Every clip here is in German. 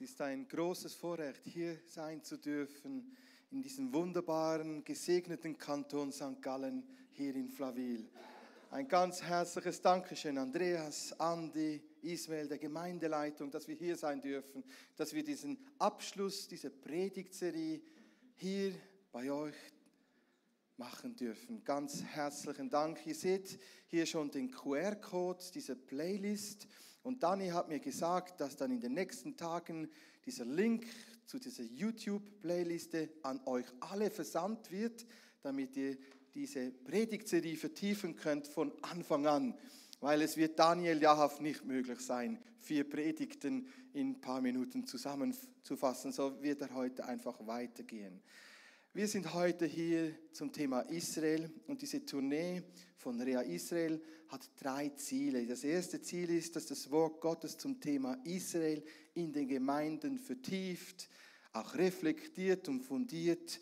Es ist ein großes Vorrecht, hier sein zu dürfen, in diesem wunderbaren, gesegneten Kanton St. Gallen, hier in Flaville. Ein ganz herzliches Dankeschön, Andreas, Andi, Ismail, der Gemeindeleitung, dass wir hier sein dürfen, dass wir diesen Abschluss dieser Predigtserie hier bei euch machen dürfen. Ganz herzlichen Dank. Ihr seht hier schon den QR-Code dieser Playlist. Und Dani hat mir gesagt, dass dann in den nächsten Tagen dieser Link zu dieser YouTube-Playliste an euch alle versandt wird, damit ihr diese Predigtserie vertiefen könnt von Anfang an. Weil es wird Daniel Jahav nicht möglich sein, vier Predigten in ein paar Minuten zusammenzufassen. So wird er heute einfach weitergehen. Wir sind heute hier zum Thema Israel und diese Tournee von Rea Israel hat drei Ziele. Das erste Ziel ist, dass das Wort Gottes zum Thema Israel in den Gemeinden vertieft, auch reflektiert und fundiert,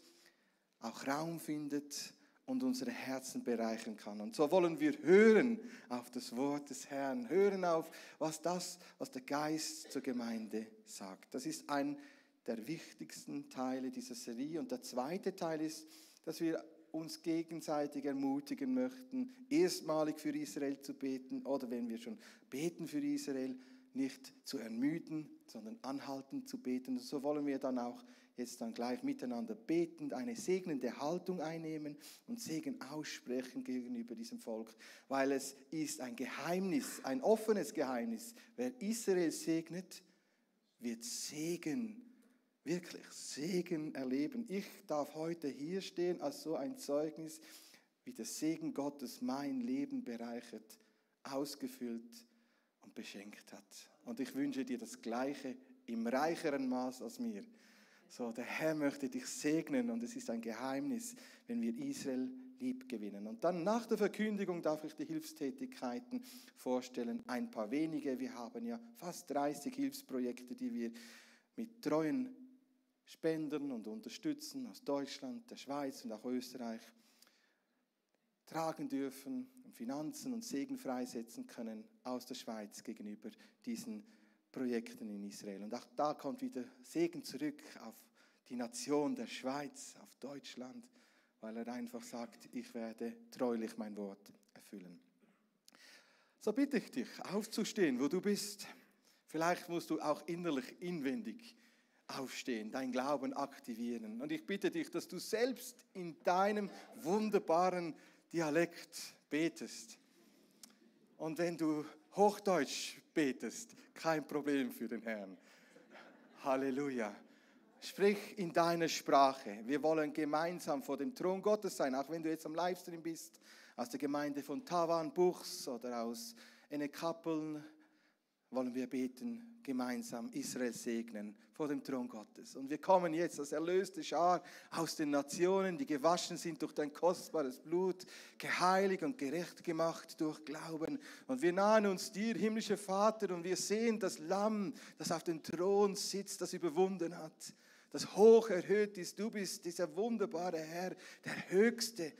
auch Raum findet und unsere Herzen bereichern kann. Und so wollen wir hören auf das Wort des Herrn, hören auf, was das, was der Geist zur Gemeinde sagt. Das ist ein der wichtigsten Teile dieser Serie. Und der zweite Teil ist, dass wir uns gegenseitig ermutigen möchten, erstmalig für Israel zu beten oder wenn wir schon beten für Israel, nicht zu ermüden, sondern anhaltend zu beten. Und so wollen wir dann auch jetzt dann gleich miteinander betend eine segnende Haltung einnehmen und Segen aussprechen gegenüber diesem Volk, weil es ist ein Geheimnis, ein offenes Geheimnis. Wer Israel segnet, wird Segen wirklich Segen erleben. Ich darf heute hier stehen als so ein Zeugnis, wie der Segen Gottes mein Leben bereichert, ausgefüllt und beschenkt hat. Und ich wünsche dir das Gleiche im reicheren Maß als mir. So, der Herr möchte dich segnen und es ist ein Geheimnis, wenn wir Israel lieb gewinnen. Und dann nach der Verkündigung darf ich die Hilfstätigkeiten vorstellen. Ein paar wenige. Wir haben ja fast 30 Hilfsprojekte, die wir mit treuen Spenden und Unterstützen aus Deutschland, der Schweiz und auch Österreich tragen dürfen, Finanzen und Segen freisetzen können aus der Schweiz gegenüber diesen Projekten in Israel. Und auch da kommt wieder Segen zurück auf die Nation der Schweiz, auf Deutschland, weil er einfach sagt, ich werde treulich mein Wort erfüllen. So bitte ich dich, aufzustehen, wo du bist. Vielleicht musst du auch innerlich, inwendig aufstehen, dein Glauben aktivieren. Und ich bitte dich, dass du selbst in deinem wunderbaren Dialekt betest. Und wenn du Hochdeutsch betest, kein Problem für den Herrn. Halleluja. Sprich in deiner Sprache. Wir wollen gemeinsam vor dem Thron Gottes sein, auch wenn du jetzt am Livestream bist, aus der Gemeinde von Tavan Buchs oder aus Ennekappeln, wollen wir beten, gemeinsam Israel segnen vor dem Thron Gottes. Und wir kommen jetzt als erlöste Schar aus den Nationen, die gewaschen sind durch dein kostbares Blut, geheiligt und gerecht gemacht durch Glauben. Und wir nahen uns dir, himmlischer Vater, und wir sehen das Lamm, das auf dem Thron sitzt, das überwunden hat, das hoch erhöht ist. Du bist dieser wunderbare Herr, der Höchste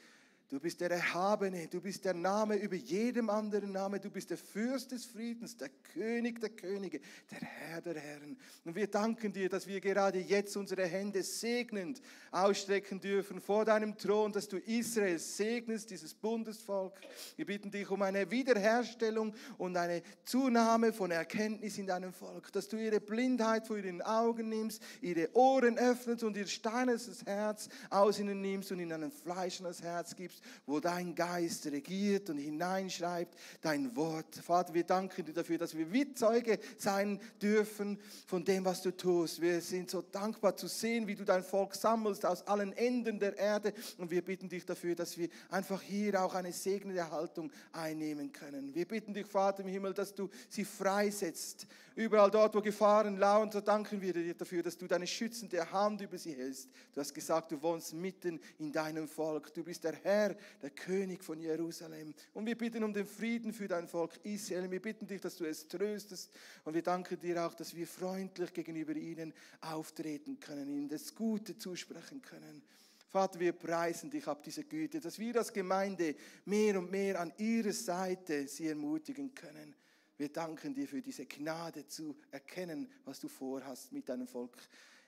Du bist der Erhabene, du bist der Name über jedem anderen Name, du bist der Fürst des Friedens, der König der Könige, der Herr der Herren. Und wir danken dir, dass wir gerade jetzt unsere Hände segnend ausstrecken dürfen vor deinem Thron, dass du Israel segnest, dieses Bundesvolk. Wir bitten dich um eine Wiederherstellung und eine Zunahme von Erkenntnis in deinem Volk, dass du ihre Blindheit vor ihren Augen nimmst, ihre Ohren öffnest und ihr steinernes Herz aus ihnen nimmst und in ein fleischendes Herz gibst gibst, wo dein Geist regiert und hineinschreibt dein Wort. Vater, wir danken dir dafür, dass wir wie Zeuge sein dürfen von dem, was du tust. Wir sind so dankbar zu sehen, wie du dein Volk sammelst aus allen Enden der Erde und wir bitten dich dafür, dass wir einfach hier auch eine segnende Haltung einnehmen können. Wir bitten dich, Vater im Himmel, dass du sie freisetzt. Überall dort, wo Gefahren lauern, so danken wir dir dafür, dass du deine schützende Hand über sie hältst. Du hast gesagt, du wohnst mitten in deinem Volk. Du bist der Herr Herr, der König von Jerusalem. Und wir bitten um den Frieden für dein Volk Israel. Wir bitten dich, dass du es tröstest. Und wir danken dir auch, dass wir freundlich gegenüber ihnen auftreten können, ihnen das Gute zusprechen können. Vater, wir preisen dich ab dieser Güte, dass wir als Gemeinde mehr und mehr an ihrer Seite sie ermutigen können. Wir danken dir für diese Gnade zu erkennen, was du vorhast mit deinem Volk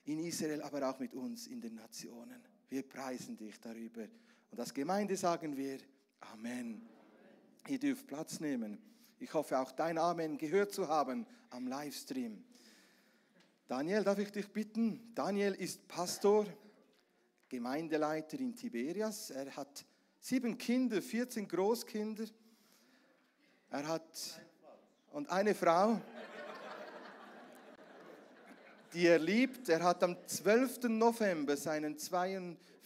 in Israel, aber auch mit uns in den Nationen. Wir preisen dich darüber. Und als Gemeinde sagen wir Amen. Ihr dürft Platz nehmen. Ich hoffe, auch dein Amen gehört zu haben am Livestream. Daniel, darf ich dich bitten? Daniel ist Pastor, Gemeindeleiter in Tiberias. Er hat sieben Kinder, 14 Großkinder. Er hat und eine Frau, die er liebt. Er hat am 12. November seinen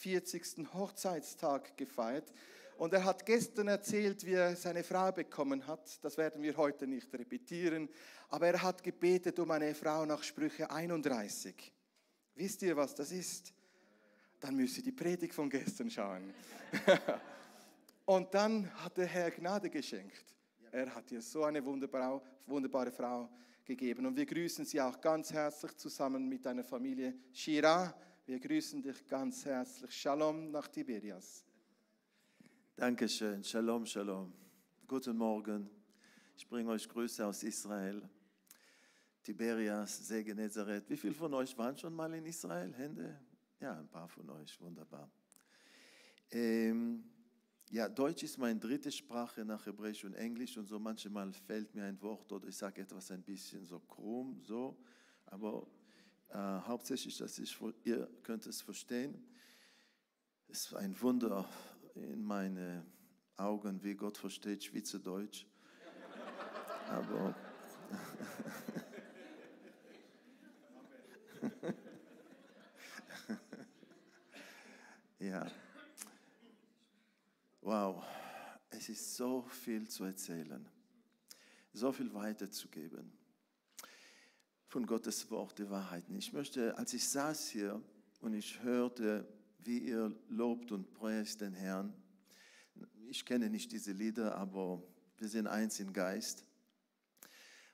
42. Hochzeitstag gefeiert. Und er hat gestern erzählt, wie er seine Frau bekommen hat. Das werden wir heute nicht repetieren. Aber er hat gebetet um eine Frau nach Sprüche 31. Wisst ihr, was das ist? Dann müsst ihr die Predigt von gestern schauen. Und dann hat der Herr Gnade geschenkt. Er hat ihr so eine wunderbare, Frau gegeben. Und wir grüßen sie auch ganz herzlich zusammen mit deiner Familie Shira. Wir grüßen dich ganz herzlich. Shalom nach Tiberias. Dankeschön. Shalom, Shalom. Guten Morgen. Ich bringe euch Grüße aus Israel. Tiberias, See Genezareth. Wie viele von euch waren schon mal in Israel? Hände? Ja, ein paar von euch. Wunderbar. Ähm, ja, Deutsch ist meine dritte Sprache nach Hebräisch und Englisch und so manchmal fällt mir ein Wort oder ich sage etwas ein bisschen so krumm, so. Aber äh, hauptsächlich, dass ich, ihr könnt es verstehen. Es ist ein Wunder, in meine Augen, wie Gott versteht Schweizerdeutsch. Aber ja. Wow, es ist so viel zu erzählen, so viel weiterzugeben von Gottes Wort, die Wahrheiten. Ich möchte, als ich saß hier und ich hörte wie ihr lobt und preist den Herrn. Ich kenne nicht diese Lieder, aber wir sind eins im Geist.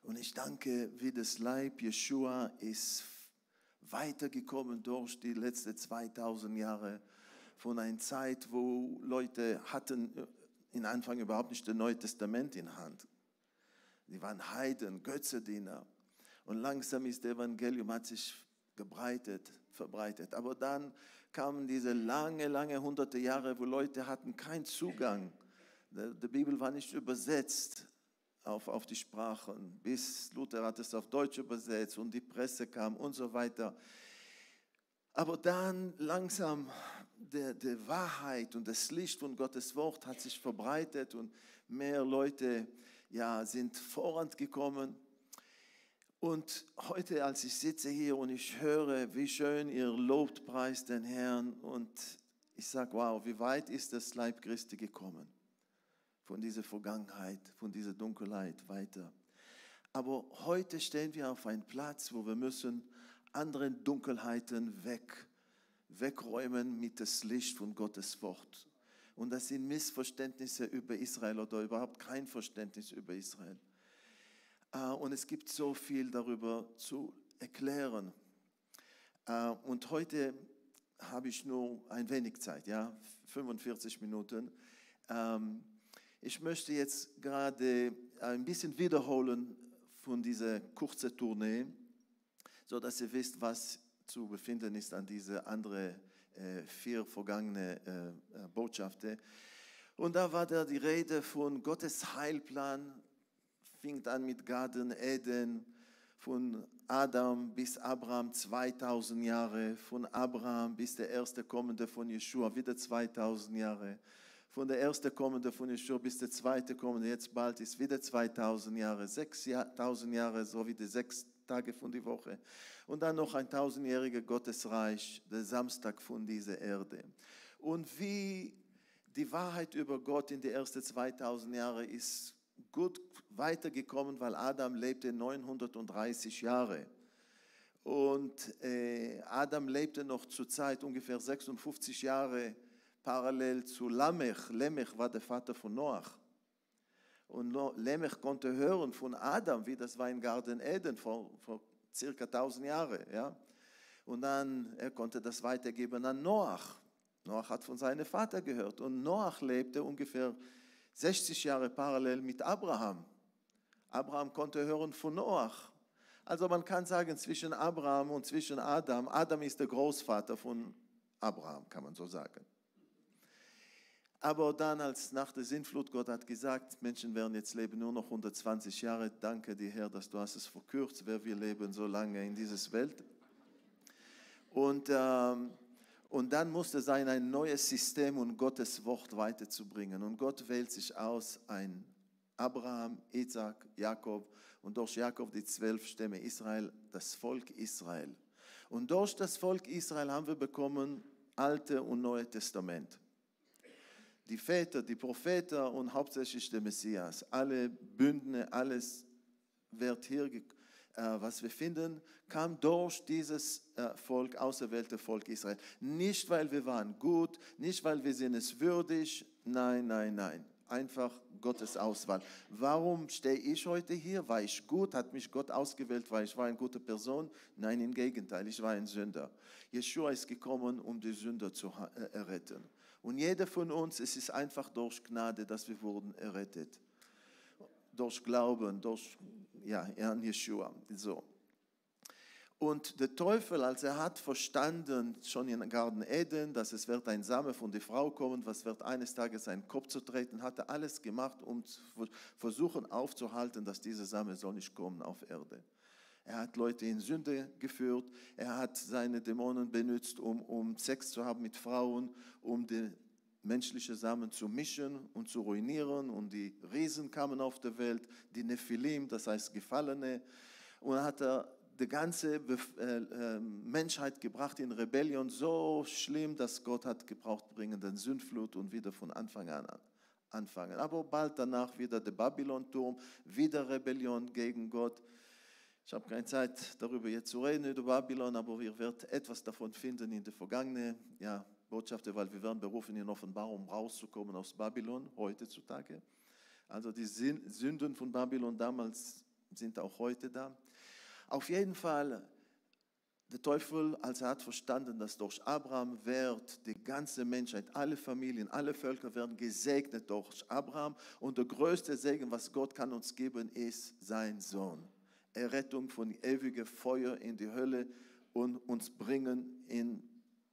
Und ich danke, wie das Leib Jeshua ist weitergekommen durch die letzten 2000 Jahre von einer Zeit, wo Leute hatten in Anfang überhaupt nicht das Neue Testament in Hand. Die waren Heiden, Götzediener. Und langsam ist das Evangelium hat sich gebreitet, verbreitet. Aber dann kamen diese lange, lange hunderte Jahre, wo Leute hatten keinen Zugang. Die Bibel war nicht übersetzt auf, auf die Sprachen, bis Luther hat es auf Deutsch übersetzt und die Presse kam und so weiter. Aber dann langsam die, die Wahrheit und das Licht von Gottes Wort hat sich verbreitet und mehr Leute ja, sind vorangekommen. Und heute, als ich sitze hier und ich höre, wie schön ihr lobt, preist den Herrn und ich sage, wow, wie weit ist das Leib Christi gekommen? Von dieser Vergangenheit, von dieser Dunkelheit weiter. Aber heute stehen wir auf einem Platz, wo wir müssen andere Dunkelheiten weg, wegräumen mit das Licht von Gottes Wort. Und das sind Missverständnisse über Israel oder überhaupt kein Verständnis über Israel. Äh, und es gibt so viel darüber zu erklären. Äh, und heute habe ich nur ein wenig Zeit, ja, 45 Minuten. Ähm, ich möchte jetzt gerade ein bisschen wiederholen von dieser kurzen Tournee, so dass ihr wisst, was zu befinden ist an diese andere äh, vier vergangene Botschaften. Und da war da die Rede von Gottes Heilplan fing an mit Garten Eden, von Adam bis Abraham 2000 Jahre, von Abraham bis der erste kommende von Yeshua wieder 2000 Jahre, von der erste kommende von Yeshua bis der zweite kommende, jetzt bald ist wieder 2000 Jahre, 6000 Jahre, so wie die sechs Tage von der Woche. Und dann noch ein tausendjähriger Gottesreich, der Samstag von dieser Erde. Und wie die Wahrheit über Gott in den ersten 2000 Jahren ist gut weitergekommen, weil Adam lebte 930 Jahre. Und äh, Adam lebte noch zur Zeit ungefähr 56 Jahre parallel zu Lamech. Lamech war der Vater von Noach. Und Lamech konnte hören von Adam, wie das war in Garten Eden vor, vor circa 1000 Jahren. Ja? Und dann, er konnte das weitergeben an Noach. Noach hat von seinem Vater gehört. Und Noach lebte ungefähr 60 Jahre parallel mit Abraham. Abraham konnte hören von Noach. Also man kann sagen, zwischen Abraham und zwischen Adam, Adam ist der Großvater von Abraham, kann man so sagen. Aber dann, als nach der Sintflut, Gott hat gesagt, Menschen werden jetzt leben nur noch 120 Jahre. Danke dir, Herr, dass du hast es verkürzt, wer wir leben so lange in dieser Welt. Und, ähm, und dann musste sein, ein neues System und Gottes Wort weiterzubringen. Und Gott wählt sich aus, ein Abraham, Isaac, Jakob und durch Jakob die zwölf Stämme Israel, das Volk Israel. Und durch das Volk Israel haben wir bekommen Alte und Neue Testament die Väter, die Propheten und hauptsächlich der Messias. Alle Bündne, alles wird hier, äh, was wir finden, kam durch dieses äh, Volk, auserwählte Volk Israel. Nicht, weil wir waren gut, nicht, weil wir sind es würdig, nein, nein, nein. Einfach Gottes Auswahl. Warum stehe ich heute hier? War ich gut? Hat mich Gott ausgewählt, weil ich war eine gute Person? Nein, im Gegenteil, ich war ein Sünder. Jeshua ist gekommen, um die Sünder zu äh, retten. Und jeder von uns, es ist einfach durch Gnade, dass wir wurden errettet. Durch Glauben, durch, ja, an Yeshua. So. Und der Teufel, als er hat verstanden, schon in Garten Eden, dass es wird ein Same von der Frau kommen, was wird eines Tages seinen Kopf zu hat er alles gemacht, um zu versuchen aufzuhalten, dass dieser Same soll nicht kommen auf Erde. Er hat Leute in Sünde geführt. Er hat seine Dämonen benutzt, um, um Sex zu haben mit Frauen, um die menschliche Samen zu mischen und zu ruinieren. Und die Riesen kamen auf die Welt, die Nephilim, das heißt Gefallene. Und er hat er die ganze äh, äh, Menschheit gebracht in Rebellion, so schlimm, dass Gott hat gebraucht bringen den Sündflut und wieder von Anfang an anfangen. Aber bald danach wieder der Babylon-Turm, wieder Rebellion gegen Gott. Ich habe keine Zeit darüber jetzt zu reden, über Babylon, aber wir werden etwas davon finden in der vergangenen ja, Botschaft, weil wir werden berufen in Offenbarung rauszukommen aus Babylon heutzutage. Also die Sünden von Babylon damals sind auch heute da. Auf jeden Fall, der Teufel, als er hat verstanden, dass durch Abraham wird die ganze Menschheit, alle Familien, alle Völker werden gesegnet durch Abraham. Und der größte Segen, was Gott kann uns geben, ist sein Sohn. Errettung von ewigem Feuer in die Hölle und uns bringen in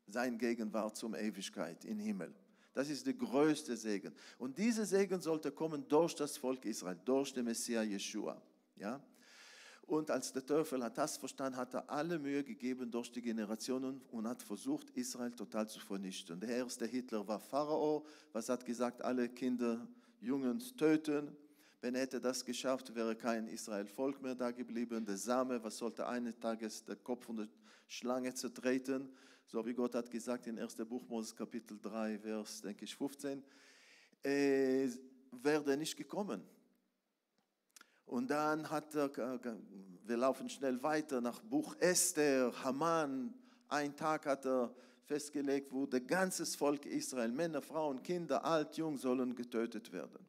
sein Gegenwart zum Ewigkeit, in Himmel. Das ist der größte Segen. Und dieser Segen sollte kommen durch das Volk Israel, durch den Messias Jeshua. Ja? Und als der Teufel hat das verstanden, hat er alle Mühe gegeben durch die Generationen und hat versucht, Israel total zu vernichten. Der erste Hitler war Pharao, was hat gesagt, alle Kinder, Jungs töten. Wenn er hätte das geschafft, wäre kein Israel-Volk mehr da geblieben. Der Same, was sollte eines Tages der Kopf von der Schlange zertreten? So wie Gott hat gesagt in 1. Buch Moses Kapitel 3, Vers, denke ich, 15, äh, wäre nicht gekommen. Und dann hat er, wir laufen schnell weiter nach Buch Esther, Haman, ein Tag hat er festgelegt, wo das ganze Volk Israel, Männer, Frauen, Kinder, alt, jung, sollen getötet werden.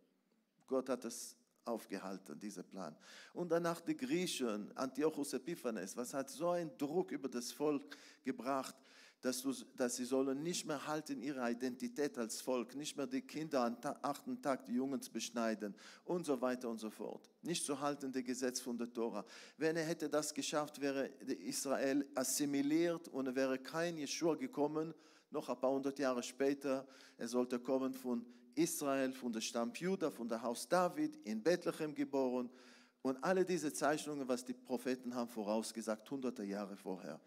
Gott hat es aufgehalten, dieser Plan. Und danach die Griechen, Antiochus Epiphanes, was hat so einen Druck über das Volk gebracht, dass, du, dass sie sollen nicht mehr halten ihre Identität als Volk, nicht mehr die Kinder am achten Tag, die Jungen beschneiden und so weiter und so fort. Nicht zu halten die Gesetz von der Tora. Wenn er hätte das geschafft, wäre Israel assimiliert und wäre kein Jeschua gekommen, noch ein paar hundert Jahre später. Er sollte kommen von Israel, von der Stamm Juda, von der Haus David, in Bethlehem geboren. Und alle diese Zeichnungen, was die Propheten haben vorausgesagt, hunderte Jahre vorher.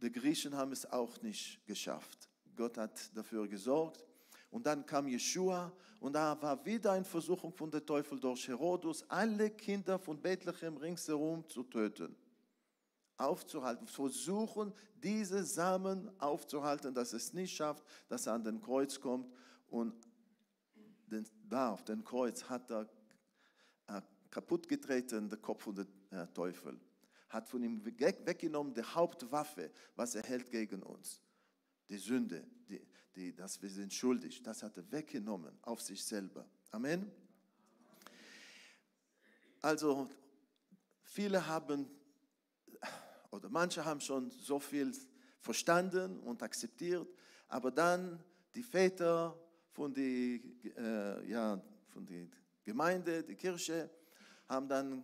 Die Griechen haben es auch nicht geschafft. Gott hat dafür gesorgt. Und dann kam Jeshua und da war wieder eine Versuchung von der Teufel durch Herodus, alle Kinder von Bethlehem ringsherum zu töten, aufzuhalten, versuchen, diese Samen aufzuhalten, dass es nicht schafft, dass er an den Kreuz kommt und den, da auf dem Kreuz hat er äh, kaputt getreten, der Kopf von dem äh, Teufel. Hat von ihm weggenommen die Hauptwaffe, was er hält gegen uns. Die Sünde, die, die, dass wir sind schuldig, das hat er weggenommen auf sich selber. Amen. Also viele haben, oder manche haben schon so viel verstanden und akzeptiert, aber dann die Väter von der äh, ja, Gemeinde, die Kirche, haben dann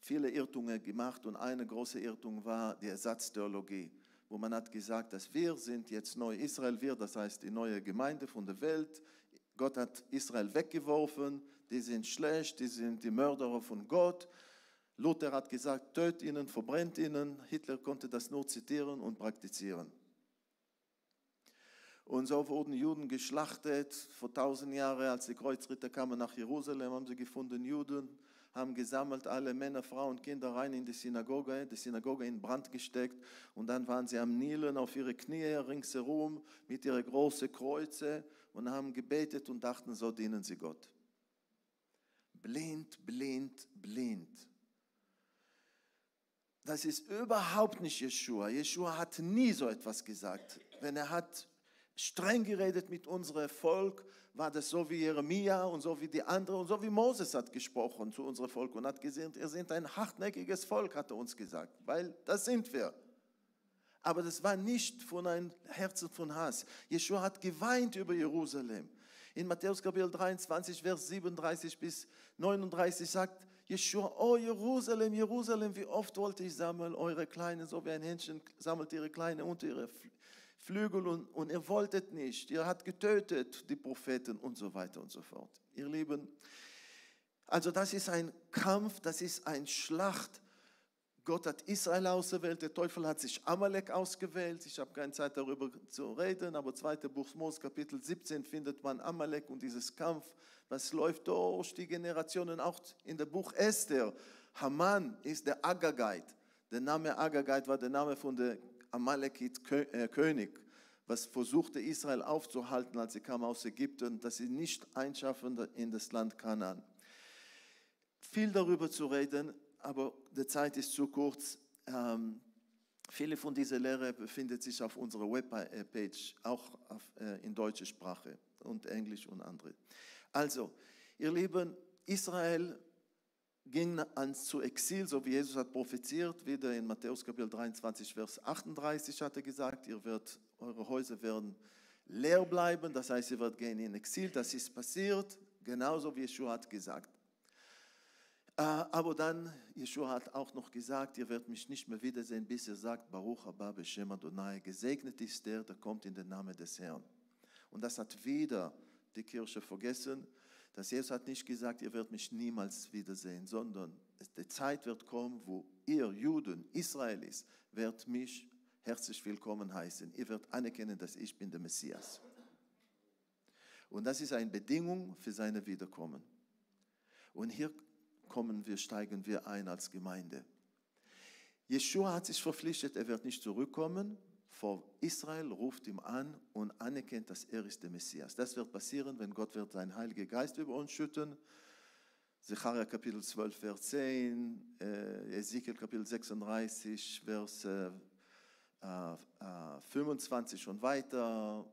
viele Irrtungen gemacht und eine große Irrtung war die Ersatztheologie, wo man hat gesagt, dass wir sind jetzt neu Israel, wir, das heißt die neue Gemeinde von der Welt. Gott hat Israel weggeworfen, die sind schlecht, die sind die Mörderer von Gott. Luther hat gesagt, tötet ihnen, verbrennt ihnen. Hitler konnte das nur zitieren und praktizieren. Und so wurden Juden geschlachtet. Vor tausend Jahren, als die Kreuzritter kamen nach Jerusalem, haben sie gefunden Juden, haben gesammelt alle Männer, Frauen, Kinder rein in die Synagoge, die Synagoge in Brand gesteckt. Und dann waren sie am Nielen auf ihre Knie ringsherum mit ihren großen Kreuze und haben gebetet und dachten, so dienen sie Gott. Blind, blind, blind. Das ist überhaupt nicht Jeshua. Jeshua hat nie so etwas gesagt. Wenn er hat streng geredet mit unserem Volk, war das so wie Jeremia und so wie die anderen und so wie Moses hat gesprochen zu unserem Volk und hat gesagt, ihr seid ein hartnäckiges Volk, hat er uns gesagt, weil das sind wir. Aber das war nicht von einem Herzen von Hass. Jeshua hat geweint über Jerusalem. In Matthäus Kapitel 23, Vers 37 bis 39 sagt Jeshua, oh Jerusalem, Jerusalem, wie oft wollte ich sammeln eure Kleinen, so wie ein Händchen sammelt ihre Kleinen unter ihre Flügel und, und ihr wolltet nicht, ihr habt getötet die Propheten und so weiter und so fort. Ihr Lieben, also das ist ein Kampf, das ist ein Schlacht. Gott hat Israel ausgewählt, der Teufel hat sich Amalek ausgewählt. Ich habe keine Zeit darüber zu reden, aber 2. Buch Mose, Kapitel 17 findet man Amalek und dieses Kampf, was läuft durch die Generationen, auch in dem Buch Esther. Haman ist der Agagite. Der Name Agagite war der Name von der Amalekit-König, äh, was versuchte Israel aufzuhalten, als sie kamen aus Ägypten, dass sie nicht einschaffen in das Land Kanaan. Viel darüber zu reden, aber die Zeit ist zu kurz. Ähm, viele von dieser Lehre befindet sich auf unserer Webpage, auch auf, äh, in deutscher Sprache und Englisch und andere. Also, ihr Lieben, Israel ging ans zu Exil, so wie Jesus hat propheziert, wieder in Matthäus Kapitel 23, Vers 38 hat er gesagt, ihr werdet, eure Häuser werden leer bleiben, das heißt, ihr werdet gehen in Exil, das ist passiert, genauso wie Yeshua hat gesagt. Äh, aber dann, Yeshua hat auch noch gesagt, ihr werdet mich nicht mehr wiedersehen, bis ihr sagt, Baruch haba b'shem Adonai, gesegnet ist der, der kommt in den Namen des Herrn. Und das hat wieder die Kirche vergessen, dass Jesus hat nicht gesagt, ihr werdet mich niemals wiedersehen, sondern die Zeit wird kommen, wo ihr Juden, Israelis, werdet mich herzlich willkommen heißen. Ihr werdet anerkennen, dass ich bin der Messias. Und das ist eine Bedingung für seine Wiederkommen. Und hier kommen wir, steigen wir ein als Gemeinde. Jeshua hat sich verpflichtet, er wird nicht zurückkommen, vor Israel ruft ihm an und anerkennt, dass er ist der Messias. Das wird passieren, wenn Gott wird seinen Heiligen Geist über uns schütten. Zecharia Kapitel 12, Vers 10, äh, Ezekiel Kapitel 36, Vers äh, äh, 25 und weiter,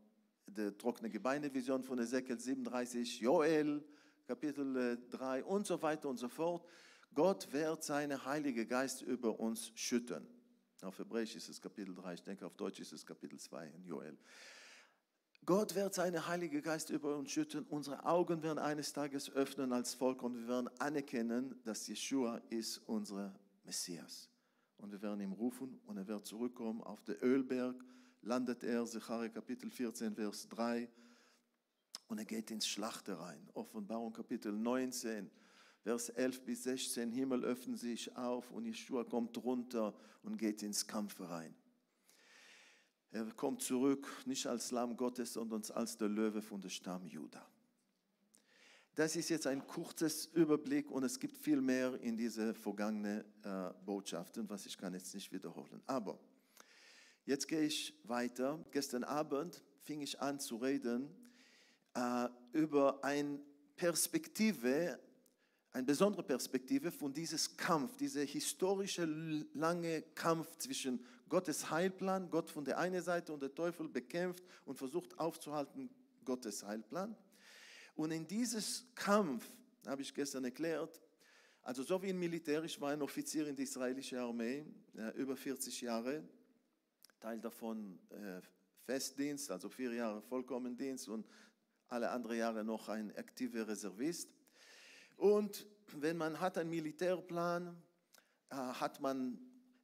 die trockene Gebeinevision von Ezekiel 37, Joel Kapitel 3 äh, und so weiter und so fort. Gott wird seinen Heiligen Geist über uns schütten. Auf Hebräisch ist es Kapitel 3, ich denke auf Deutsch ist es Kapitel 2 in Joel. Gott wird seinen Heiligen Geist über uns schütten. Unsere Augen werden eines Tages öffnen als Volk und wir werden anerkennen, dass Jeshua ist unser Messias. Und wir werden ihm rufen und er wird zurückkommen. Auf den Ölberg landet er, Zechariah Kapitel 14, Vers 3. Und er geht ins Schlachter rein. Offenbarung Kapitel 19 Vers 11 bis 16, Himmel öffnen sich auf und Jeschua kommt runter und geht ins Kampf rein. Er kommt zurück, nicht als Lamm Gottes, sondern als der Löwe von der Stamm Juda. Das ist jetzt ein kurzes Überblick und es gibt viel mehr in diese vergangenen äh, Botschaften, was ich kann jetzt nicht wiederholen. Aber jetzt gehe ich weiter. Gestern Abend fing ich an zu reden äh, über eine Perspektive eine besondere Perspektive von diesem Kampf, dieser historische lange Kampf zwischen Gottes Heilplan, Gott von der einen Seite und der Teufel bekämpft und versucht aufzuhalten Gottes Heilplan. Und in dieses Kampf, habe ich gestern erklärt, also so wie ein Militär, ich war ein Offizier in der israelischen Armee, über 40 Jahre, Teil davon äh, Festdienst, also vier Jahre Vollkommendienst und alle anderen Jahre noch ein aktiver Reservist. Und wenn man hat einen Militärplan, äh, hat man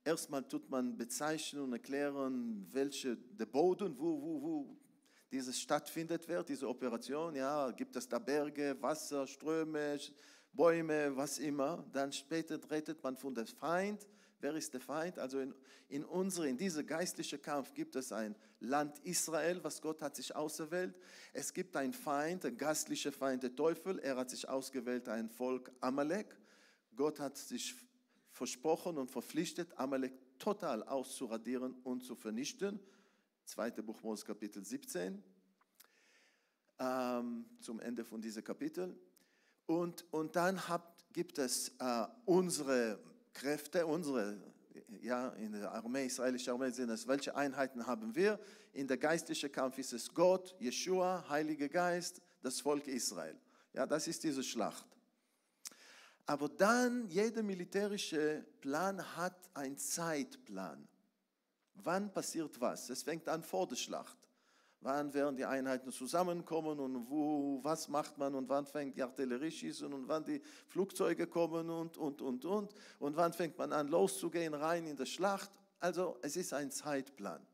erstmal tut man bezeichnen und erklären, welche der Boden, wo, wo, wo dieses stattfindet wird, diese Operation. Ja, gibt es da Berge, Wasser, Ströme, Bäume, was immer. Dann später redet man von dem Feind. Wer ist der Feind? Also in, in unsere, in diesem geistlichen Kampf gibt es ein Land Israel, was Gott hat sich auserwählt. Es gibt einen Feind, ein geistlicher Feind, der Teufel. Er hat sich ausgewählt, ein Volk Amalek. Gott hat sich versprochen und verpflichtet, Amalek total auszuradieren und zu vernichten. Zweite Buch Mose Kapitel 17, ähm, zum Ende von diesem Kapitel. Und, und dann habt, gibt es äh, unsere Kräfte, unsere, ja, in der Armee, israelische Armee sind es, welche Einheiten haben wir? In der geistlichen Kampf ist es Gott, Jeshua, Heiliger Geist, das Volk Israel. Ja, das ist diese Schlacht. Aber dann, jeder militärische Plan hat einen Zeitplan. Wann passiert was? Es fängt an vor der Schlacht. Wann werden die Einheiten zusammenkommen und wo, was macht man und wann fängt die Artillerie schießen und wann die Flugzeuge kommen und, und, und, und. Und wann fängt man an loszugehen rein in die Schlacht. Also es ist ein Zeitplan.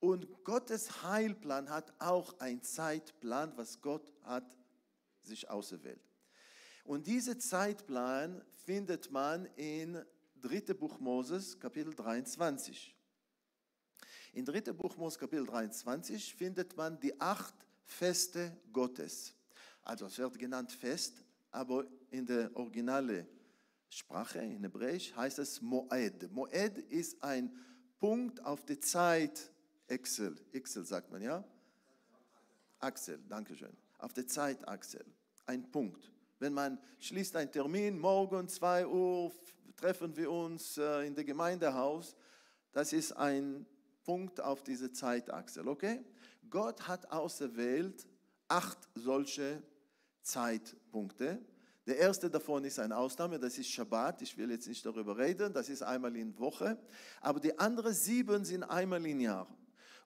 Und Gottes Heilplan hat auch einen Zeitplan, was Gott hat sich auserwählt. Und diesen Zeitplan findet man in 3. Buch Moses, Kapitel 23. In 3. Buch Moses, Kapitel 23 findet man die acht Feste Gottes. Also es wird genannt Fest, aber in der originalen Sprache, in Hebräisch, heißt es Moed. Moed ist ein Punkt auf der Zeit, Excel, Excel sagt man, ja? Axel, danke schön. Auf der Zeitachsel, ein Punkt. Wenn man schließt einen Termin, morgen 2 Uhr treffen wir uns äh, in der Gemeindehaus, das ist ein Punkt auf diese Zeitachse, okay? Gott hat auserwählt acht solche Zeitpunkte. Der erste davon ist eine Ausnahme, das ist Shabbat. Ich will jetzt nicht darüber reden, das ist einmal in Woche. Aber die anderen sieben sind einmal im Jahr.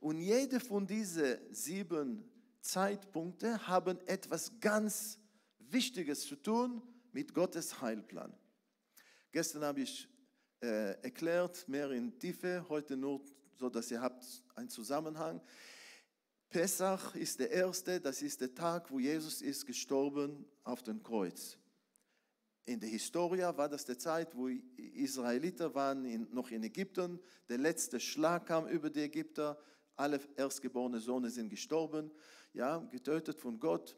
Und jede von diesen sieben Zeitpunkten haben etwas ganz Wichtiges zu tun mit Gottes Heilplan. Gestern habe ich äh, erklärt, mehr in Tiefe, heute nur so, dass ihr habt einen Zusammenhang. Pesach ist der erste, das ist der Tag, wo Jesus ist gestorben auf dem Kreuz. In der Historie war das die Zeit, wo Israeliter waren in, noch in Ägypten. Der letzte Schlag kam über die Ägypter. Alle erstgeborenen Söhne sind gestorben, ja, getötet von Gott.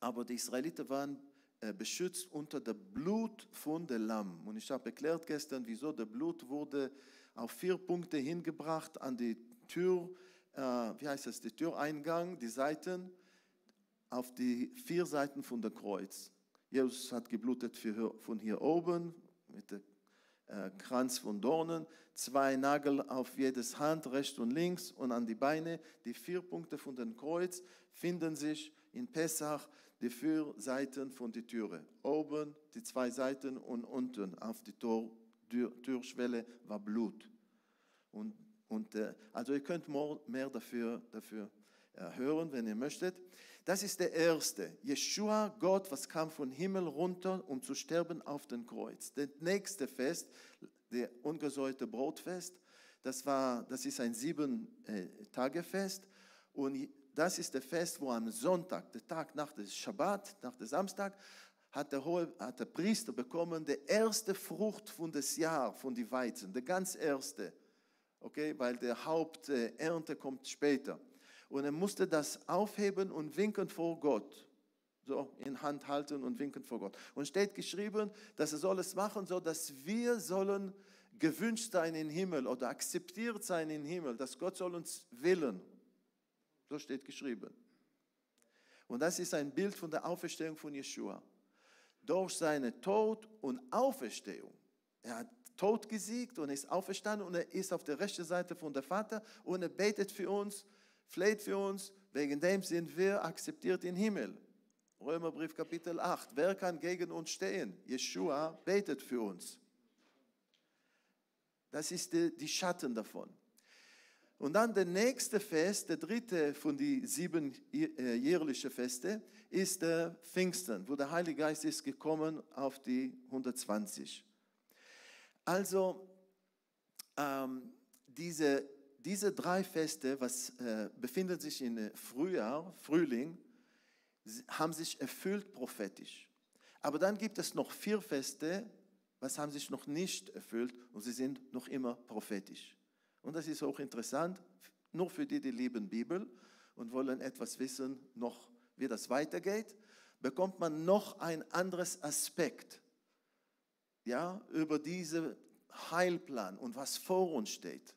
Aber die Israeliten waren äh, beschützt unter dem Blut von dem Lamm. Und ich habe erklärt gestern, wieso der Blut wurde auf vier Punkte hingebracht an die Tür, äh, wie heißt das, die Türeingang, die Seiten, auf die vier Seiten von der Kreuz. Jesus hat geblutet für, von hier oben mit dem äh, Kranz von Dornen, zwei Nagel auf jedes Hand, rechts und links und an die Beine. Die vier Punkte von dem Kreuz finden sich in Pessach die vier Seiten von der Türe. Oben die zwei Seiten und unten auf die Tor, Tür, Türschwelle war Blut. Und, und, äh, also ihr könnt mehr dafür, dafür äh, hören, wenn ihr möchtet. Das ist der erste. Jeshua, Gott, was kam von Himmel runter, um zu sterben auf dem Kreuz. Das nächste Fest, der ungesäuerte Brotfest, das, war, das ist ein sieben-Tage-Fest. Äh, und das ist der Fest, wo am Sonntag, der Tag nach dem Schabbat, nach dem Samstag, hat der, Hohe, hat der Priester bekommen, die erste Frucht von des Jahr, von die Weizen, der ganz erste. Okay, weil der Haupternte kommt später. Und er musste das aufheben und winken vor Gott. So in Hand halten und winken vor Gott. Und steht geschrieben, dass er soll es machen, so dass wir sollen gewünscht sein im Himmel oder akzeptiert sein im Himmel, dass Gott soll uns willen so steht geschrieben. Und das ist ein Bild von der Auferstehung von Jeshua. Durch seine Tod und Auferstehung. Er hat Tod gesiegt und ist auferstanden und er ist auf der rechten Seite von der Vater und er betet für uns, fleht für uns. Wegen dem sind wir akzeptiert im Himmel. Römerbrief Kapitel 8. Wer kann gegen uns stehen? Jeshua betet für uns. Das ist die, die Schatten davon. Und dann der nächste Fest, der dritte von den sieben äh, jährlichen Feste, ist der Pfingsten, wo der Heilige Geist ist gekommen auf die 120. Also ähm, diese, diese drei Feste, was äh, befinden sich im Frühjahr, Frühling, haben sich erfüllt prophetisch. Aber dann gibt es noch vier Feste, was haben sich noch nicht erfüllt und sie sind noch immer prophetisch. Und das ist auch interessant, nur für die, die lieben Bibel und wollen etwas wissen, noch wie das weitergeht, bekommt man noch ein anderes Aspekt ja, über diesen Heilplan und was vor uns steht.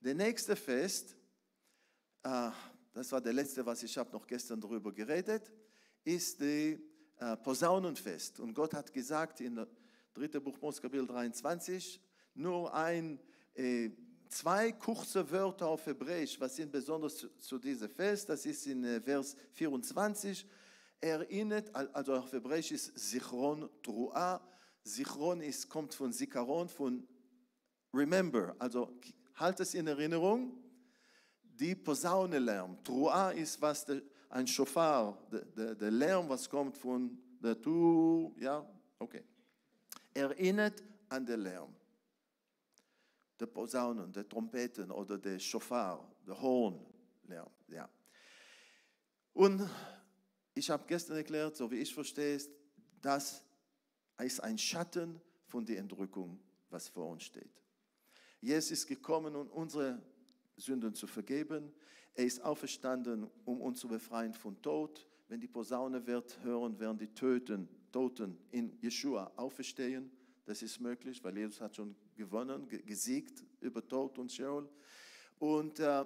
Der nächste Fest, äh, das war der letzte, was ich habe noch gestern darüber geredet, ist die äh, Posaunenfest. Und Gott hat gesagt in 3. Buch Mose Kapitel 23, nur ein, zwei kurze Wörter auf Hebräisch, was sind besonders zu, diesem Fest, das ist in äh, Vers 24, erinnert, also auf Hebräisch ist Sichron Tru'a, Sichron ist, kommt von Sikaron, von Remember, also halt es in Erinnerung, die Posaune Lärm. Tru'a ist was, der, ein Schofar, der, der, der Lärm, was kommt von der Tu, ja, okay. Erinnert an den Lärm. Der Posaunen, der Trompeten oder der Schofar, der Hornlärm. Ja. Und ich habe gestern erklärt, so wie ich verstehe, das ist ein Schatten von der Entrückung, was vor uns steht. Jesus ist gekommen, um unsere Sünden zu vergeben. Er ist auferstanden, um uns zu befreien von Tod. Wenn die Posaune wird hören, werden die Töten Toten in Jeshua auferstehen. Das ist möglich, weil Jesus hat schon gewonnen, gesiegt über Tod und Sheol. Und, äh,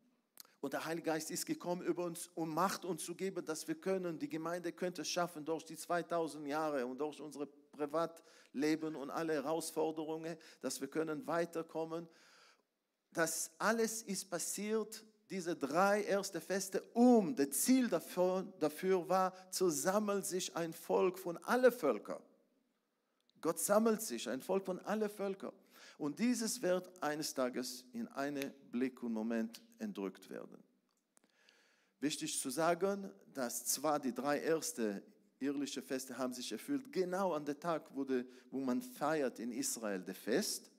und der Heilige Geist ist gekommen über uns, um Macht uns zu geben, dass wir können, die Gemeinde könnte es schaffen durch die 2000 Jahre und durch unser Privatleben und alle Herausforderungen, dass wir können weiterkommen. Das alles ist passiert diese drei erste Feste um. Das Ziel dafür, dafür war, zu sammeln sich ein Volk von allen Völkern. Gott sammelt sich ein Volk von allen Völkern. Und dieses wird eines Tages in einem Blick und Moment entrückt werden. Wichtig zu sagen, dass zwar die drei ersten irrliche Feste haben sich erfüllt, genau an dem Tag, wo, de, wo man feiert in Israel das Fest,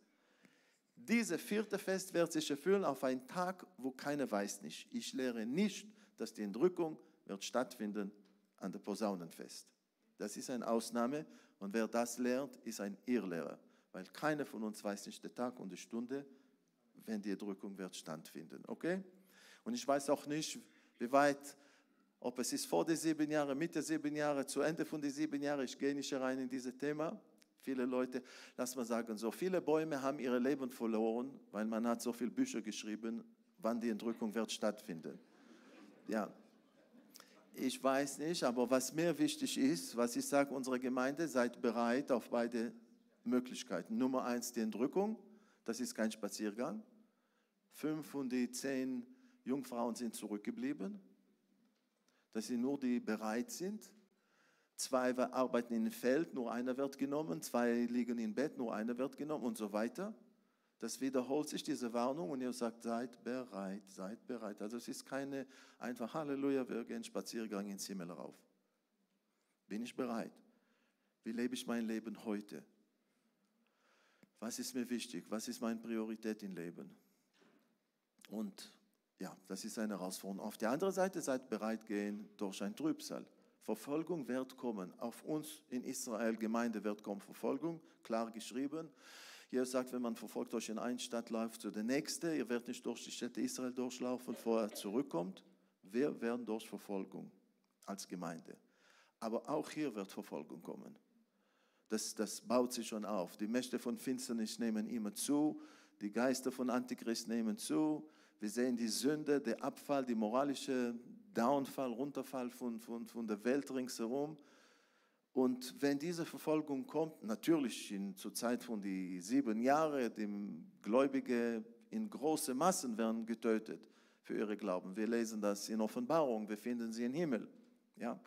dieses vierte Fest wird sich erfüllen auf einen Tag, wo keiner weiß nicht. Ich lehre nicht, dass die Entrückung wird stattfinden an der Posaunenfest. Das ist eine Ausnahme und wer das lernt, ist ein Irrlehrer, weil keiner von uns weiß nicht den Tag und die Stunde, wenn die Entrückung wird stattfinden. Okay? Und ich weiß auch nicht, wie weit, ob es ist vor den sieben Jahren, Mitte sieben Jahre, zu Ende von den sieben Jahren. Ich gehe nicht rein in dieses Thema. Viele Leute, lass mal sagen, so viele Bäume haben ihr Leben verloren, weil man hat so viele Bücher geschrieben, wann die Entrückung wird stattfinden. Ja, ich weiß nicht, aber was mir wichtig ist, was ich sage, unsere Gemeinde, seid bereit auf beide Möglichkeiten. Nummer eins, die Entrückung, das ist kein Spaziergang. Fünf von den zehn Jungfrauen sind zurückgeblieben. Das sind nur die bereit sind. Zwei arbeiten im Feld, nur einer wird genommen. Zwei liegen im Bett, nur einer wird genommen und so weiter. Das wiederholt sich, diese Warnung, und ihr sagt, seid bereit, seid bereit. Also es ist keine einfach Halleluja, wir gehen Spaziergang ins Himmel rauf. Bin ich bereit? Wie lebe ich mein Leben heute? Was ist mir wichtig? Was ist meine Priorität im Leben? Und ja, das ist eine Herausforderung. Auf der anderen Seite seid bereit gehen durch ein Trübsal. Verfolgung wird kommen. Auf uns in Israel, Gemeinde wird kommen Verfolgung, klar geschrieben. Jesus sagt, wenn man verfolgt euch in eine Stadt läuft zu der nächsten, ihr werdet nicht durch die Städte Israel durchlaufen, bevor er zurückkommt. Wir werden durch Verfolgung als Gemeinde. Aber auch hier wird Verfolgung kommen. Das, das baut sich schon auf. Die Mächte von Finsternis nehmen immer zu, die Geister von Antichrist nehmen zu. Wir sehen die Sünde, der Abfall, die moralische Downfall, Runterfall von, von, von der Welt ringsherum. Und wenn diese Verfolgung kommt, natürlich in, zur Zeit von die sieben Jahre, die Gläubige in große Massen werden getötet für ihre Glauben. Wir lesen das in Offenbarung, wir finden sie im Himmel. Ja?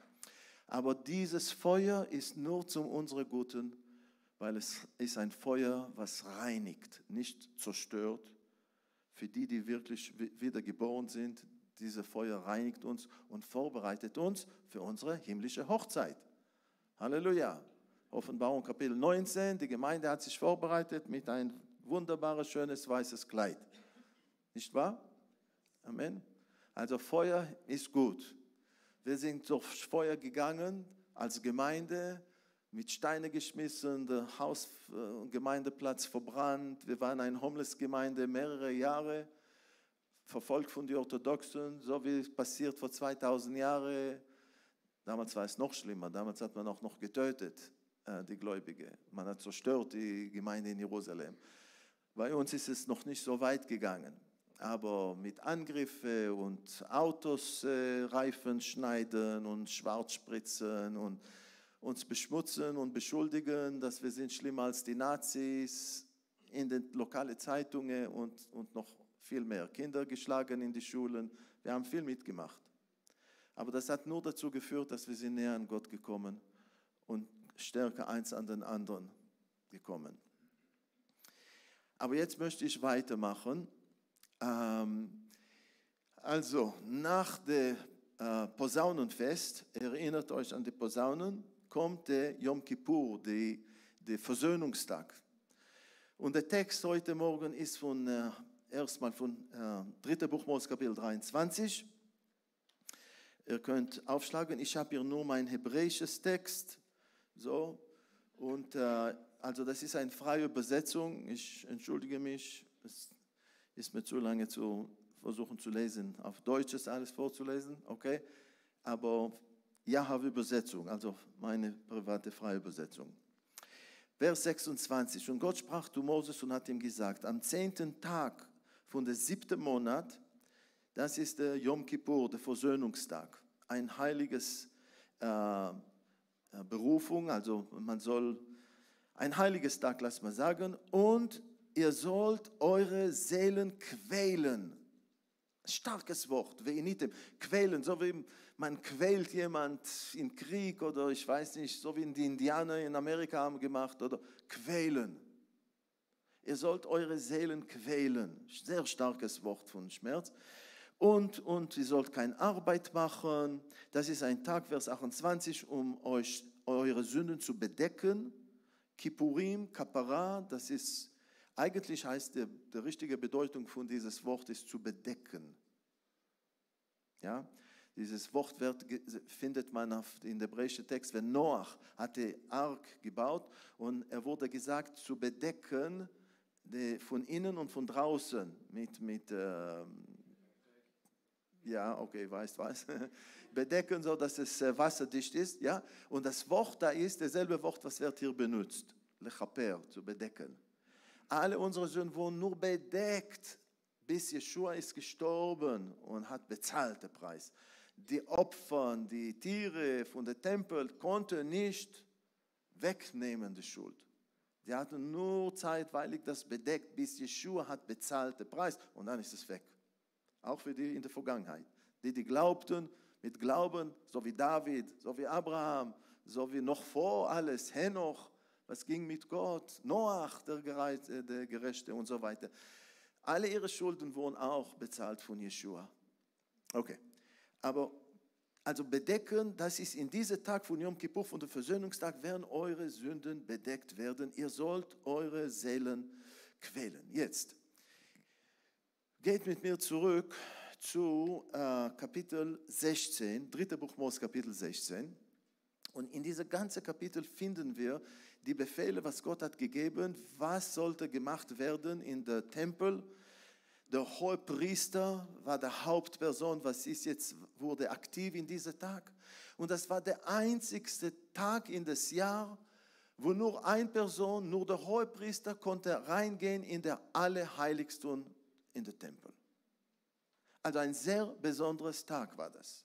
Aber dieses Feuer ist nur zum unsere Guten, weil es ist ein Feuer, was reinigt, nicht zerstört, für die, die wirklich wiedergeboren sind. Diese Feuer reinigt uns und vorbereitet uns für unsere himmlische Hochzeit. Halleluja. Offenbarung Kapitel 19, die Gemeinde hat sich vorbereitet mit ein wunderbares, schönes weißes Kleid. Nicht wahr? Amen. Also Feuer ist gut. Wir sind durchs Feuer gegangen als Gemeinde, mit Steine geschmissen, der Haus- und Gemeindeplatz verbrannt. Wir waren eine Homeless-Gemeinde mehrere Jahre, verfolgt von den Orthodoxen, so wie es passiert vor 2000 Jahren. Damals war es noch schlimmer, damals hat man auch noch getötet, äh, die Gläubige. Man hat zerstört die Gemeinde in Jerusalem. Bei uns ist es noch nicht so weit gegangen, aber mit Angriffen und Autos äh, Reifen schneiden und Schwarzspritzen und uns beschmutzen und beschuldigen, dass wir sind schlimmer als die Nazis in den lokalen Zeitungen und, und noch viel mehr. Kinder geschlagen in die Schulen. Wir haben viel mitgemacht. Aber das hat nur dazu geführt, dass wir sind näher an Gott gekommen und stärker eins an den anderen gekommen. Aber jetzt möchte ich weitermachen. Ähm, also, nach dem äh, Posaunenfest, erinnert euch an die Posaunen, kommt der Yom Kippur, der, Versöhnungstag. Und der Text heute Morgen ist von, äh, erstmal von äh, 3. Buch Mose Kapitel 23. Ihr könnt aufschlagen, ich habe hier nur mein hebräisches Text. So, und äh, also das ist eine freie Übersetzung. Ich entschuldige mich, es ist mir zu lange zu versuchen zu lesen. Auf Deutsch ist alles vorzulesen, okay? Aber Yahweh Übersetzung, also meine private freie Übersetzung. Vers 26. Und Gott sprach zu Moses und hat ihm gesagt, am zehnten Tag von der siebten Monat, das ist der Yom Kippur, der Versöhnungstag, ein heiliges äh, äh Berufung, also man soll ein heiliges Tag, lass mal sagen, und ihr sollt eure Seelen quälen. Starkes Wort, veinitem, quälen, so wie man quält jemand im Krieg oder ich weiß nicht, so wie die Indianer in Amerika haben gemacht oder quälen. Ihr sollt eure Seelen quälen. Sehr starkes Wort von Schmerz. Und, und ihr sollt keine Arbeit machen. Das ist ein Tag, Vers 28, um euch eure Sünden zu bedecken. Kippurim, Kapara, das ist, eigentlich heißt die, die richtige Bedeutung von dieses Wort ist zu bedecken. Ja, dieses Wortwert findet man in der hebräischen Text, wenn Noach hatte Ark gebaut und er wurde gesagt zu bedecken von innen und von draußen mit, mit äh, ja, okay, weißt was, bedecken, so dass es äh, wasserdicht ist, ja, und das Wort da ist dasselbe Wort, was wird hier benutzt, lechaper, zu bedecken. Alle unsere Sünden wurden nur bedeckt, bis Jeshua ist gestorben und hat bezahlt den Preis die Opfer, die Tiere von dem Tempel konnten nicht wegnehmen die Schuld. Die hatten nur zeitweilig das bedeckt, bis Jeshua hat bezahlt den Preis und dann ist es weg. Auch für die in der Vergangenheit. Die, die glaubten, mit Glauben, so wie David, so wie Abraham, so wie noch vor alles, Henoch, was ging mit Gott, Noach, der, Gerechte, der Gerechte und so weiter. Alle ihre Schulden wurden auch bezahlt von Jeshua. Okay. Aber also bedecken, das ist in diesem Tag von Yom Kippur, von dem Versöhnungstag, werden eure Sünden bedeckt werden. Ihr sollt eure Seelen quälen. Jetzt geht mit mir zurück zu äh, Kapitel 16, dritte Buch Mose, Kapitel 16. Und in diesem ganzen Kapitel finden wir die Befehle, was Gott hat gegeben, was sollte gemacht werden in der Tempel, der hohe Priester war der Hauptperson, was ist jetzt, wurde aktiv in diesem Tag. Und das war der einzigste Tag in das Jahr, wo nur eine Person, nur der hohe Priester konnte reingehen in der Allerheiligsten in den Tempel. Also ein sehr besonderes Tag war das.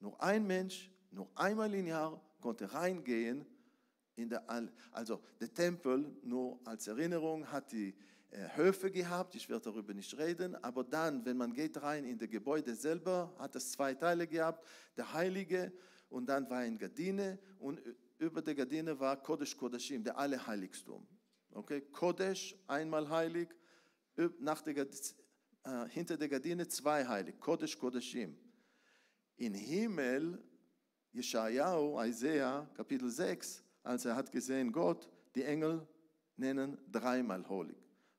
Nur ein Mensch, nur einmal im Jahr konnte reingehen in der, also der Tempel, nur als Erinnerung, hat die äh, Höfe gehabt, ich werde darüber nicht reden, aber dann, wenn man geht rein in das Gebäude selber, hat es zwei Teile gehabt, der Heilige und dann war ein Gardine und über der Gardine war Kodesh Kodeshim, der Allerheiligtum. Okay, Kodesh, einmal heilig, nach der, äh, hinter der Gardine zwei Heilig, Kodesh Kodeshim. In Himmel, Jeschaiah, Isaiah, Kapitel 6, als er hat gesehen Gott, die Engel nennen dreimal Holy.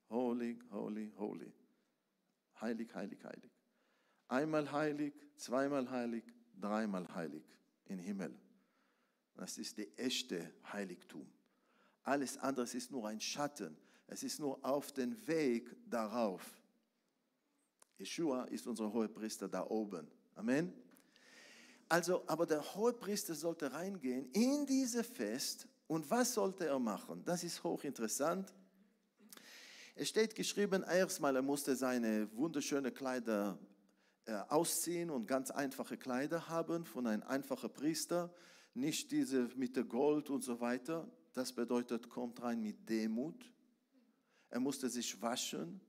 Holy, holy, holy. Heilig, heilig, heilig. Einmal heilig, zweimal heilig, dreimal heilig im Himmel. Das ist der echte Heiligtum. Alles andere ist nur ein Schatten. Es ist nur auf den Weg darauf. Yeshua ist unser Hohepriester da oben. Amen. Also, aber der Hohepriester sollte reingehen in diese Fest. Und was sollte er machen? Das ist hochinteressant. Es steht geschrieben, erstmal, er musste seine wunderschönen Kleider äh, ausziehen und ganz einfache Kleider haben von einem einfachen Priester, nicht diese mit Gold und so weiter. Das bedeutet, kommt rein mit Demut. Er musste sich waschen.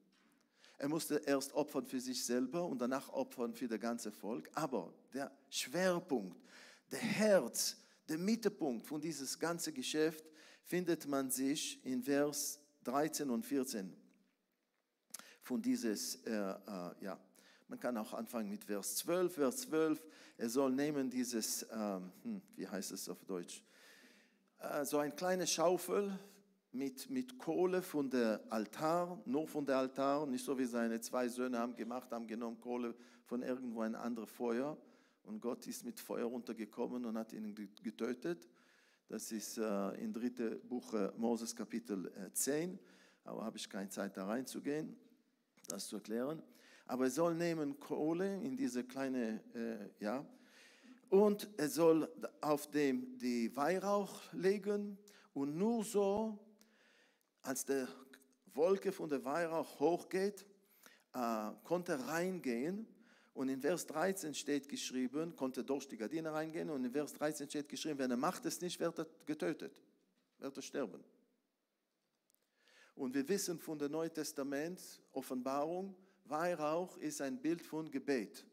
Er musste erst opfern für sich selber und danach opfern für das ganze Volk. Aber der Schwerpunkt, der Herz, der Mittelpunkt von dieses ganze Geschäft findet man sich in Vers 13 und 14 von dieses, äh, äh, ja, man kann auch anfangen mit Vers 12. Vers 12, er soll nehmen dieses, ähm, hm, wie heißt es auf Deutsch, äh, so eine kleine Schaufel mit, mit Kohle von der Altar, nur von der Altar, nicht so wie seine zwei Söhne haben gemacht, haben genommen Kohle von irgendwo ein anderes Feuer und Gott ist mit Feuer runtergekommen und hat ihn getötet. Das ist äh, im dritten Buch äh, Moses Kapitel äh, 10, aber habe ich keine Zeit da reinzugehen, das zu erklären. Aber er soll nehmen Kohle in diese kleine, äh, ja, und er soll auf dem die Weihrauch legen und nur so, als der Wolke von der Weihrauch hochgeht, äh, konnte reingehen. Und in Vers 13 steht geschrieben, konnte durch die Gardine reingehen. Und in Vers 13 steht geschrieben, wenn er macht es nicht, wird er getötet, wird er sterben. Und wir wissen von der Neuen Testament, Offenbarung, Weihrauch ist ein Bild von Gebet.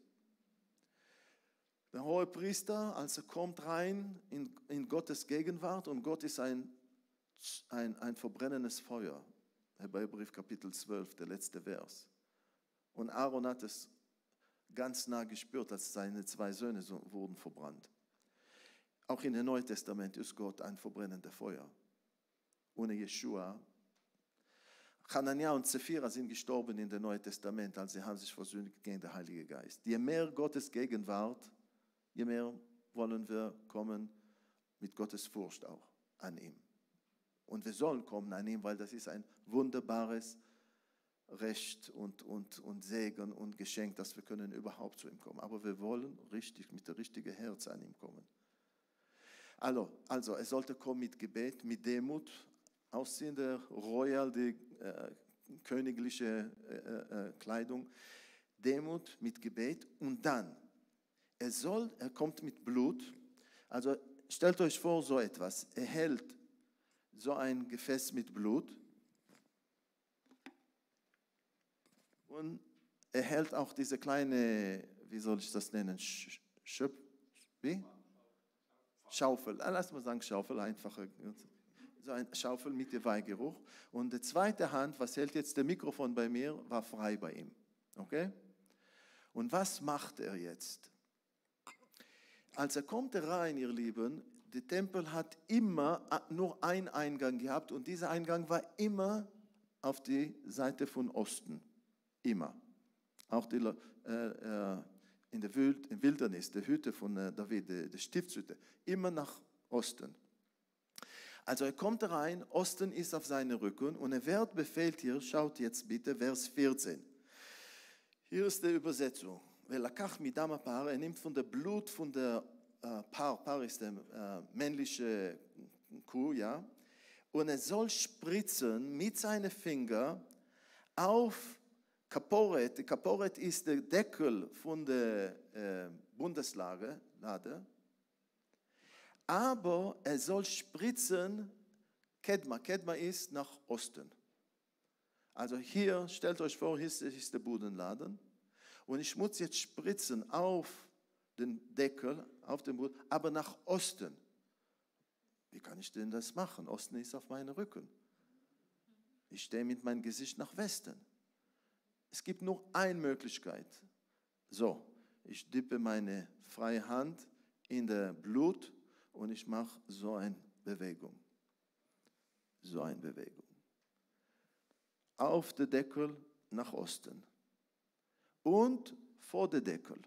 Der hohe Priester, als er kommt rein in, in Gottes Gegenwart und Gott ist ein, ein, ein verbrennendes Feuer. Hebräerbrief Kapitel 12, der letzte Vers. Und Aaron hat es ganz nah gespürt, als seine zwei Söhne wurden verbrannt. Auch in dem Neuen Testament ist Gott ein verbrennender Feuer. Ohne Jeshua Hanania und Zephira sind gestorben in dem Neuen Testament, als sie haben sich versündigt gegen den Heiligen Geist. Je mehr Gottes Gegenwart, je mehr wollen wir kommen mit Gottes Furcht auch an ihm. Und wir sollen kommen an ihm, weil das ist ein wunderbares Recht und, und, und Segen und Geschenk, dass wir können überhaupt zu ihm kommen. Aber wir wollen richtig, mit dem richtigen Herz an ihm kommen. Also, also er sollte kommen mit Gebet, mit Demut, aussehende Royal, die äh, königliche äh, äh, Kleidung, Demut mit Gebet und dann, er soll, er kommt mit Blut, also stellt euch vor so etwas, er hält so ein Gefäß mit Blut und er hält auch diese kleine, wie soll ich das nennen, Schöp, wie? Schaufel, lass mal sagen Schaufel, einfacher so eine Schaufel mit dem Weihgeruch. Und die zweite Hand, was hält jetzt der Mikrofon bei mir, war frei bei ihm. Okay? Und was macht er jetzt? Als er kommt rein, ihr Lieben, der Tempel hat immer nur einen Eingang gehabt und dieser Eingang war immer auf die Seite von Osten. Immer. Auch die, äh, äh, in der Wildnis, der Hütte von äh, David, der Stiftshütte, immer nach Osten. Also er kommt rein, Osten ist auf seinem Rücken und er wird befehlt hier, schaut jetzt bitte, Vers 14. Hier ist die Übersetzung. Er nimmt von der Blut von der äh, Paar, Paar ist der äh, männliche Kuh, ja, und er soll spritzen mit seinen Fingern auf Kaporet. Kaporet ist der Deckel von der äh, Bundeslade, aber er soll spritzen, Kedma. Kedma ist nach Osten. Also hier, stellt euch vor, hier ist der Bodenladen. Und ich muss jetzt spritzen auf den Deckel, auf den Boden, aber nach Osten. Wie kann ich denn das machen? Osten ist auf meinem Rücken. Ich stehe mit meinem Gesicht nach Westen. Es gibt nur eine Möglichkeit. So, ich dippe meine freie Hand in der Blut und ich mache so eine Bewegung. So eine Bewegung. Auf der Deckel nach Osten und vor der Deckel.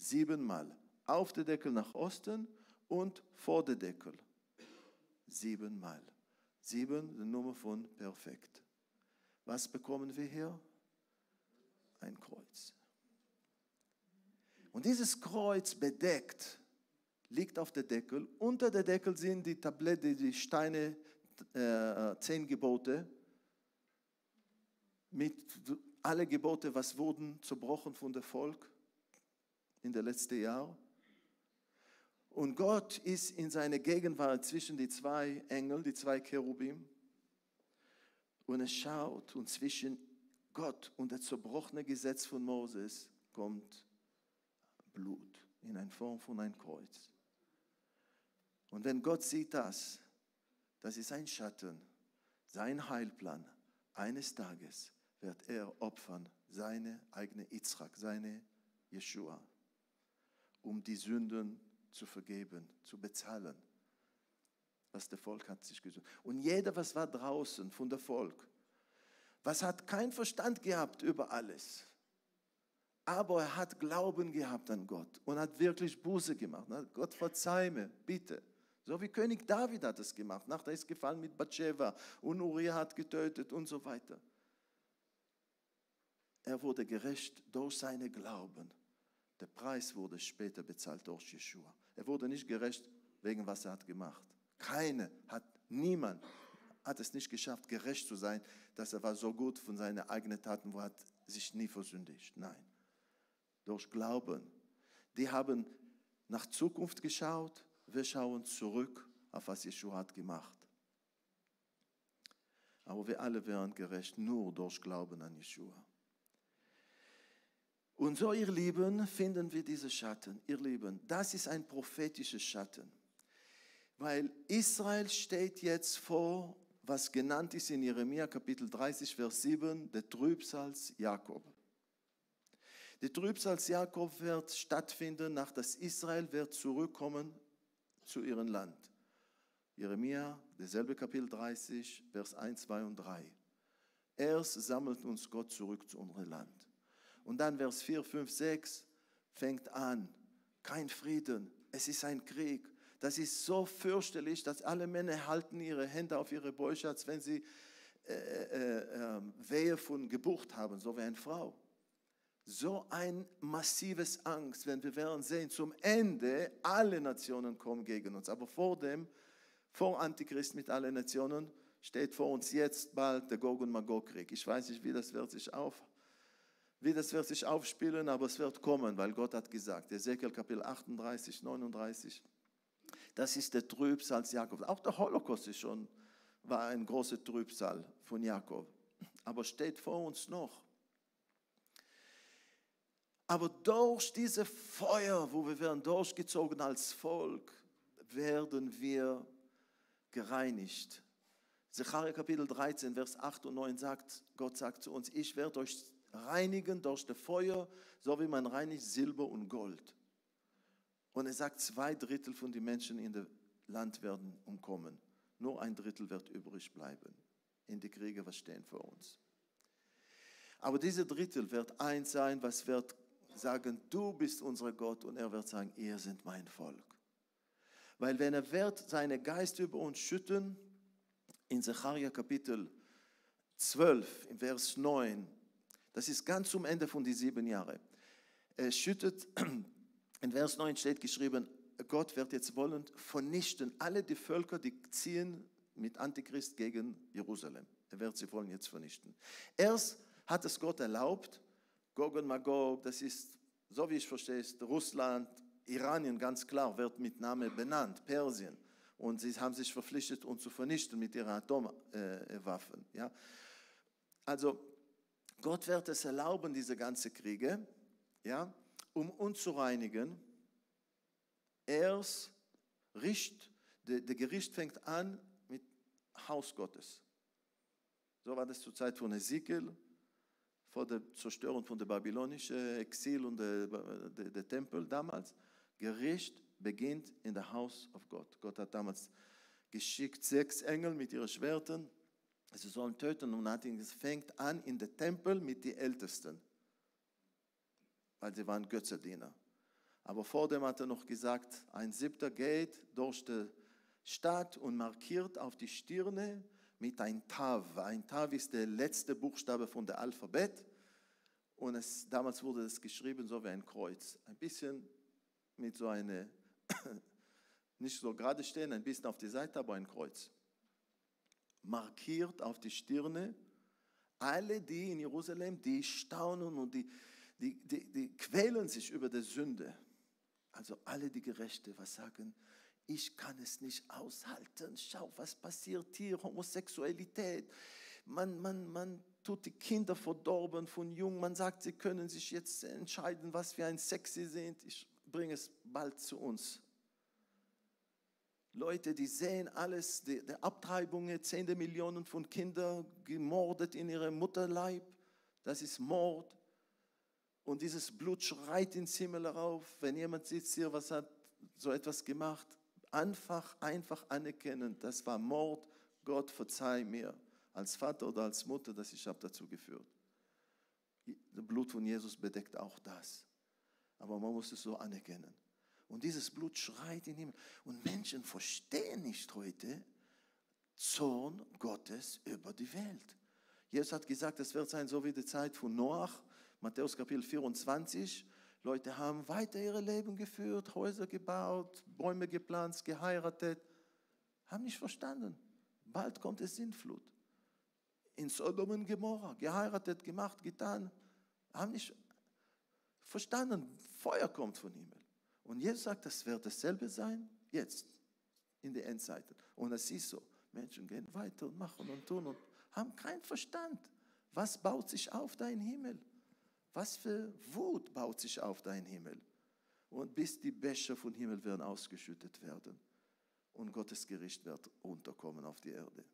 Siebenmal. Auf der Deckel nach Osten und vor der Deckel. Siebenmal. Sieben, die Nummer von perfekt. Was bekommen wir hier? Ein Kreuz. Und dieses Kreuz bedeckt, liegt auf der Deckel. Unter der Deckel sind die Tablette, die Steine, äh, zehn Gebote mit alle Gebote, was wurden zerbrochen von dem Volk in den letzten Jahren. Und Gott ist in seiner Gegenwart zwischen die zwei Engel, die zwei Cherubim. Und es schaut und zwischen Gott und das zerbrochene Gesetz von Moses kommt Blut in einer Form von einem Kreuz. Und wenn Gott sieht das, das ist ein Schatten, sein Heilplan. Eines Tages wird er opfern, seine eigene Yitzchak, seine Yeshua, um die Sünden zu vergeben, zu bezahlen, was der Volk hat sich gesucht. Und jeder, was war draußen von der Volk, was hat kein Verstand gehabt über alles, aber er hat Glauben gehabt an Gott und hat wirklich Buße gemacht. Gott verzeih mir, bitte. So wie König David hat es gemacht. Nachher ist gefallen mit Bathsheba und Uriah hat getötet und so weiter. Er wurde gerecht durch seine Glauben. Der Preis wurde später bezahlt durch Jeshua. Er wurde nicht gerecht wegen was er hat gemacht. Keine hat, niemand hat es nicht geschafft, gerecht zu sein, dass er war so gut von seinen eigenen Taten, wo hat sich nie versündigt. Nein, durch Glauben. Die haben nach Zukunft geschaut, wir schauen zurück auf was Jeshua hat gemacht. Aber wir alle wären gerecht nur durch Glauben an Jeshua. Und so, ihr Lieben, finden wir diese Schatten. Ihr Lieben, das ist ein prophetischer Schatten. Weil Israel steht jetzt vor, was genannt ist in Jeremia Kapitel 30, Vers 7, der Trübsals Jakob. Der Trübsals Jakob wird stattfinden, nach das Israel wird zurückkommen zu ihrem Land. Jeremia, derselbe Kapitel 30, Vers 1, 2 und 3. Erst sammelt uns Gott zurück zu unserem Land. Und dann Vers 4, 5, 6 fängt an. Kein Frieden. Es ist ein Krieg. Das ist so fürchterlich, dass alle Männer halten ihre Hände auf ihre Bäuche, als wenn sie äh, äh, äh, Wehe von Geburt haben, so wie eine Frau. So ein massives Angst, wenn wir werden sehen, zum Ende alle Nationen kommen gegen uns. Aber vor dem, vor Antichrist mit allen Nationen, steht vor uns jetzt bald der Gog und Magog Krieg. Ich weiß nicht, wie das wird sich auf, wie das wird sich aufspielen, aber es wird kommen, weil Gott hat gesagt, Ezekiel Kapitel 38, 39, das ist der Trübsal Jakob. Auch der Holocaust ist schon, war ein großer Trübsal von Jakob, aber steht vor uns noch. Aber durch diese Feuer, wo wir werden durchgezogen als Volk, werden wir gereinigt. Zechariah Kapitel 13, Vers 8 und 9 sagt, Gott sagt zu uns, ich werde euch reinigen durch das Feuer, so wie man reinigt Silber und Gold. Und er sagt, zwei Drittel von den Menschen in dem Land werden umkommen. Nur ein Drittel wird übrig bleiben. In die Kriege, was stehen vor uns. Aber diese Drittel wird eins sein, was wird sagen, du bist unser Gott. Und er wird sagen, ihr seid mein Volk. Weil wenn er wird seinen Geist über uns schütten, in Zechariah Kapitel 12, im Vers 9, das ist ganz zum Ende von die sieben Jahre. Er schüttet, in Vers 9 steht geschrieben, Gott wird jetzt wollen vernichten alle die Völker, die ziehen mit Antichrist gegen Jerusalem. Er wird sie wollen jetzt vernichten. Erst hat es Gott erlaubt, Gog und Magog, das ist, so wie ich verstehe, Russland, Iranien ganz klar wird mit Namen benannt, Persien. Und sie haben sich verpflichtet, uns zu vernichten mit ihren Atomwaffen. Ja? Also Gott wird es erlauben, diese ganzen Kriege, ja, um uns zu reinigen. Erst Richt, der Gericht fängt an mit Haus Gottes. So war das zur Zeit von Ezekiel, vor der Zerstörung von der babylonischen Exil und der, der, der Tempel damals. Gericht beginnt in der Haus of Gott. Gott hat damals geschickt sechs Engel mit ihren Schwertern. Sie sollen töten und hat ihn, es fängt an in der Tempel mit den Ältesten, weil sie waren Götzediener. Aber vor dem hat er noch gesagt, ein Siebter geht durch die Stadt und markiert auf die Stirne mit ein Tav. Ein Tav ist der letzte Buchstabe von der Alphabet. Und es, damals wurde es geschrieben so wie ein Kreuz. Ein bisschen mit so einer, nicht so gerade stehen, ein bisschen auf die Seite, aber ein Kreuz. Markiert auf die Stirne. Alle, die in Jerusalem, die staunen und die, die, die, die quälen sich über die Sünde. Also alle die Gerechte, was sagen, ich kann es nicht aushalten. Schau, was passiert hier, Homosexualität. Man, man, man tut die Kinder verdorben von jung. Man sagt, sie können sich jetzt entscheiden, was für ein Sex sie sind. Ich bringe es bald zu uns. Leute, die sehen alles, die, die Abtreibungen, zehnte Millionen von Kindern gemordet in ihrem Mutterleib. Das ist Mord. Und dieses Blut schreit ins Himmel herauf. Wenn jemand sitzt hier, was hat so etwas gemacht, einfach, einfach anerkennen, das war Mord. Gott verzeih mir als Vater oder als Mutter, dass ich habe dazu geführt. Das Blut von Jesus bedeckt auch das. Aber man muss es so anerkennen. Und dieses Blut schreit in Himmel. Und Menschen verstehen nicht heute Zorn Gottes über die Welt. Jesus hat gesagt, es wird sein so wie die Zeit von Noach, Matthäus Kapitel 24. Leute haben weiter ihre Leben geführt, Häuser gebaut, Bäume gepflanzt, geheiratet, haben nicht verstanden. Bald kommt es Sintflut. In Sodom und Gomorra, geheiratet, gemacht, getan, haben nicht verstanden, Feuer kommt von Himmel. Und Jesus sagt, das wird dasselbe sein, jetzt, in den Endzeiten. Und es ist so, Menschen gehen weiter und machen und tun und haben keinen Verstand. Was baut sich auf dein Himmel? Was für Wut baut sich auf dein Himmel? Und bis die Becher von Himmel werden ausgeschüttet werden und Gottes Gericht wird unterkommen auf die Erde.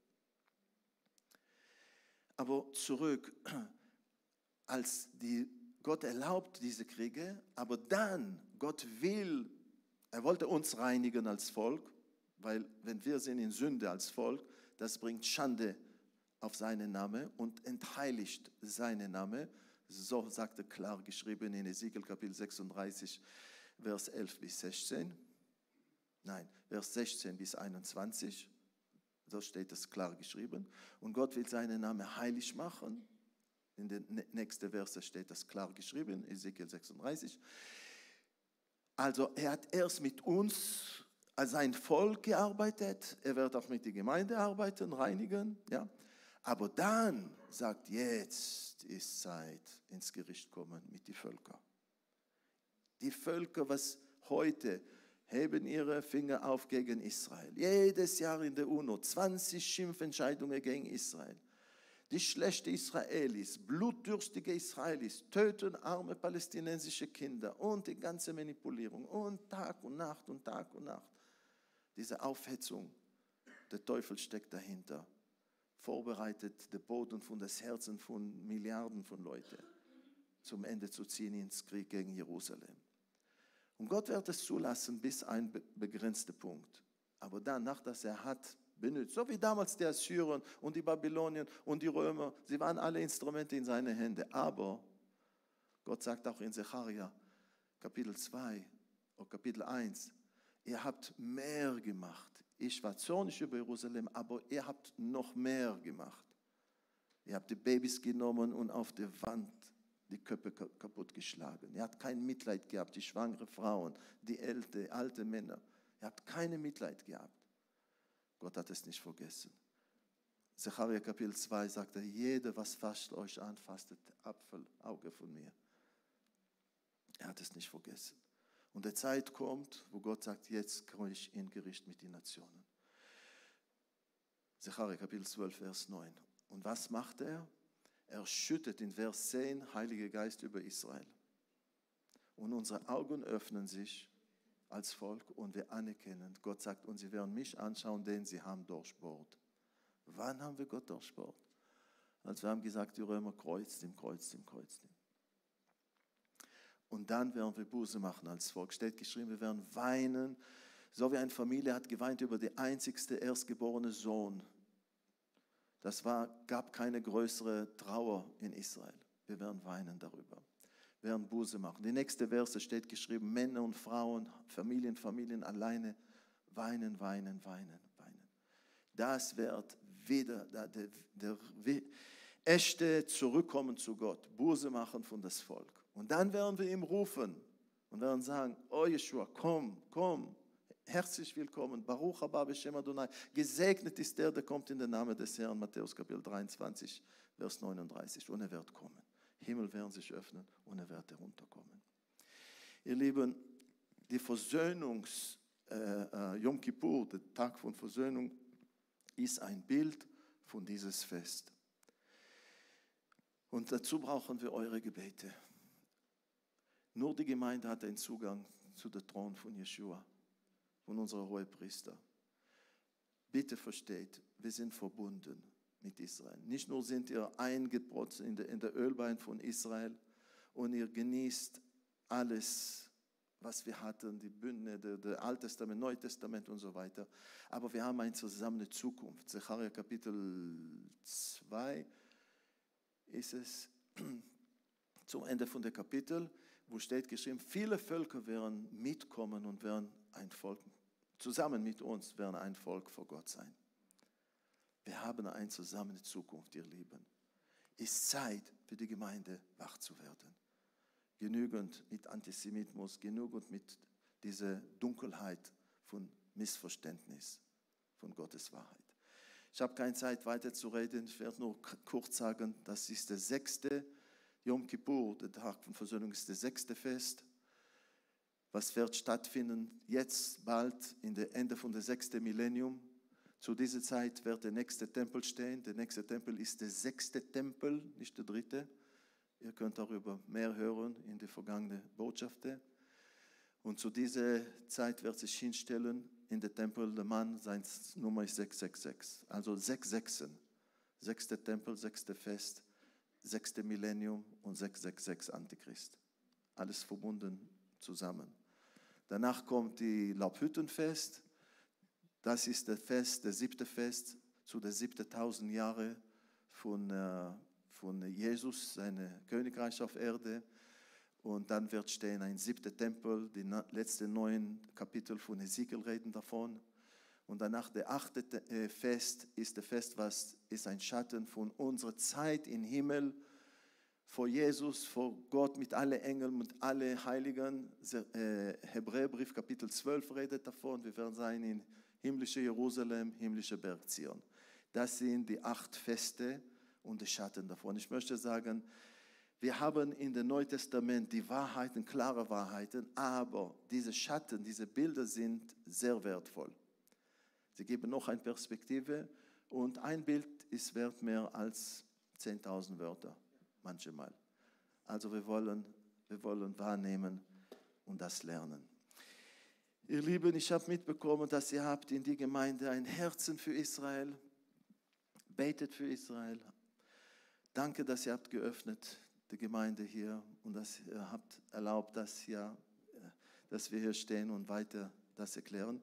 Aber zurück, als die, Gott erlaubt diese Kriege, aber dann, Gott will, er wollte uns reinigen als Volk, weil wenn wir sind in Sünde als Volk, das bringt Schande auf seinen Namen und entheiligt seinen Namen. So sagte klar geschrieben in Ezekiel Kapitel 36, Vers 11 bis 16. Nein, Vers 16 bis 21. So steht es klar geschrieben. Und Gott will seinen Namen heilig machen. In den nächsten Verse steht das klar geschrieben, Ezekiel 36. Also er hat erst mit uns als sein Volk gearbeitet. Er wird auch mit der Gemeinde arbeiten, reinigen. Ja. Aber dann sagt, jetzt ist Zeit, ins Gericht kommen mit den Völkern. Die Völker, was heute heben ihre Finger auf gegen Israel. Jedes Jahr in der UNO 20 Schimpfentscheidungen gegen Israel. Die schlechten Israelis, blutdürstige Israelis töten arme palästinensische Kinder und die ganze Manipulierung und Tag und Nacht und Tag und Nacht. Diese Aufhetzung, der Teufel steckt dahinter vorbereitet, den Boden von das Herzen von Milliarden von Leuten zum Ende zu ziehen ins Krieg gegen Jerusalem. Und Gott wird es zulassen bis ein begrenzter Punkt. Aber danach, dass er hat benutzt, so wie damals die Assyrer und die Babylonier und die Römer, sie waren alle Instrumente in seine Hände. Aber Gott sagt auch in Zecharia, Kapitel 2 oder Kapitel 1, ihr habt mehr gemacht ich war zornig über Jerusalem, aber ihr habt noch mehr gemacht. Ihr habt die Babys genommen und auf der Wand die Köpfe kaputt geschlagen. Ihr habt kein Mitleid gehabt, die schwangere Frauen, die ältere, alte Männer. Ihr habt keine Mitleid gehabt. Gott hat es nicht vergessen. Zechariah Kapitel 2 sagte, jeder, was fasst euch an, fastet Apfelauge von mir. Er hat es nicht vergessen. Und der Zeit kommt, wo Gott sagt, jetzt komme ich in Gericht mit den Nationen. Zechariah Kapitel 12, Vers 9. Und was macht er? Er schüttet in Vers 10 Heilige Geist über Israel. Und unsere Augen öffnen sich als Volk und wir anerkennen, Gott sagt, und sie werden mich anschauen, denn sie haben durchbohrt. Wann haben wir Gott durchbohrt? Also wir haben gesagt, die Römer kreuzt ihm, kreuzt ihm, kreuzt ihm. Und dann werden wir Buße machen als Volk. Steht geschrieben, wir werden weinen, so wie eine Familie hat geweint über den einzigste erstgeborene Sohn. Das war, gab keine größere Trauer in Israel. Wir werden weinen darüber. Werden Buße machen. Die nächste Verse steht geschrieben, Männer und Frauen, Familien, Familien alleine weinen, weinen, weinen, weinen. Das wird wieder der, der, der, echte Zurückkommen zu Gott, Buße machen von das Volk. Und dann werden wir ihm rufen und werden sagen, oh Yeshua, komm, komm, herzlich willkommen, Baruch haba Beshem Adonai. Gesegnet ist der, der kommt in den Namen des Herrn, Matthäus Kapitel 23, Vers 39. Und er wird kommen. Himmel werden sich öffnen und er wird herunterkommen. Ihr Lieben, die Versöhnungs, äh, äh, Yom Kippur, der Tag von Versöhnung, ist ein Bild von dieses Fest. Und dazu brauchen wir eure Gebete. Nur die Gemeinde hat einen Zugang zu dem Thron von Yeshua, von unserem Hohepriester. Bitte versteht, wir sind verbunden mit Israel. Nicht nur sind ihr eingeprotzt in der, in der Ölbein von Israel und ihr genießt alles, was wir hatten, die Bünde, der, der Alttestament, Neutestament und so weiter. Aber wir haben eine zusammen Zukunft. Zecharia Kapitel 2 ist es zum Ende von der Kapitel, wo steht geschrieben, viele Völker werden mitkommen und werden ein Volk, zusammen mit uns werden ein Volk vor Gott sein. Wir haben eine zusammen Zukunft, ihr Lieben. Es ist Zeit für die Gemeinde wach zu werden. Genügend mit Antisemitismus, genügend mit dieser Dunkelheit von Missverständnis von Gottes Wahrheit. Ich habe keine Zeit weiter zu reden. Ich werde nur kurz sagen, das ist der sechste Yom Kippur, der Tag von Versöhnung, ist das sechste Fest. Was wird stattfinden jetzt bald in der Ende von der sechsten Millennium? Zu dieser Zeit wird der nächste Tempel stehen. Der nächste Tempel ist der sechste Tempel, nicht der dritte. Ihr könnt darüber mehr hören in den vergangenen Botschaften. Und zu dieser Zeit wird sich hinstellen in der Tempel der Mann, sein Nummer ist 666. Also sechs Sechsen. Sechste Tempel, sechste Fest, sechste Millennium und 666 Antichrist. Alles verbunden zusammen. Danach kommt die Laubhüttenfest. Das ist das Fest, das siebte Fest zu der siebten tausend Jahre von, äh, von Jesus, seine Königreich auf Erde. Und dann wird stehen ein siebter Tempel, die letzten neun Kapitel von Ezekiel reden davon. Und danach der achte äh, Fest ist der Fest, was ist ein Schatten von unserer Zeit im Himmel, vor Jesus, vor Gott mit allen Engeln, mit allen Heiligen. Äh, Hebräerbrief Kapitel 12 redet davon. Wir werden sein in himmlische Jerusalem, himmlische Berg Zion. Das sind die acht Feste und die Schatten davon. Ich möchte sagen, wir haben in dem Neuen Testament die Wahrheiten, klare Wahrheiten, aber diese Schatten, diese Bilder sind sehr wertvoll. Sie geben noch eine Perspektive und ein Bild ist wert mehr als 10.000 Wörter manchmal. Also wir wollen, wir wollen wahrnehmen und das lernen. Ihr Lieben, ich habe mitbekommen, dass ihr habt in die Gemeinde ein Herzen für Israel, betet für Israel. Danke, dass ihr habt geöffnet die Gemeinde hier und dass ihr habt erlaubt, dass, hier, dass wir hier stehen und weiter das erklären.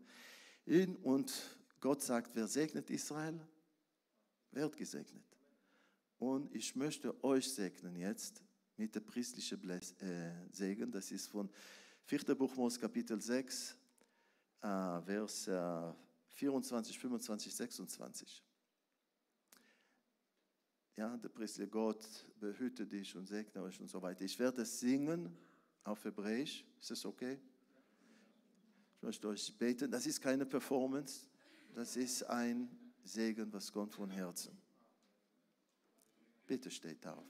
Und Gott sagt, wer segnet Israel, wird gesegnet. Und ich möchte euch segnen jetzt mit der priestlichen äh, Segen. Das ist von 4. Buch Mose Kapitel 6, äh, Vers äh, 24, 25, 26. Ja, der Priester Gott behüte dich und segne euch und so weiter. Ich werde singen auf Hebräisch. Ist das okay? Ich möchte euch beten. Das ist keine Performance. Das ist ein Segen, was kommt von Herzen. Bitte steht auf.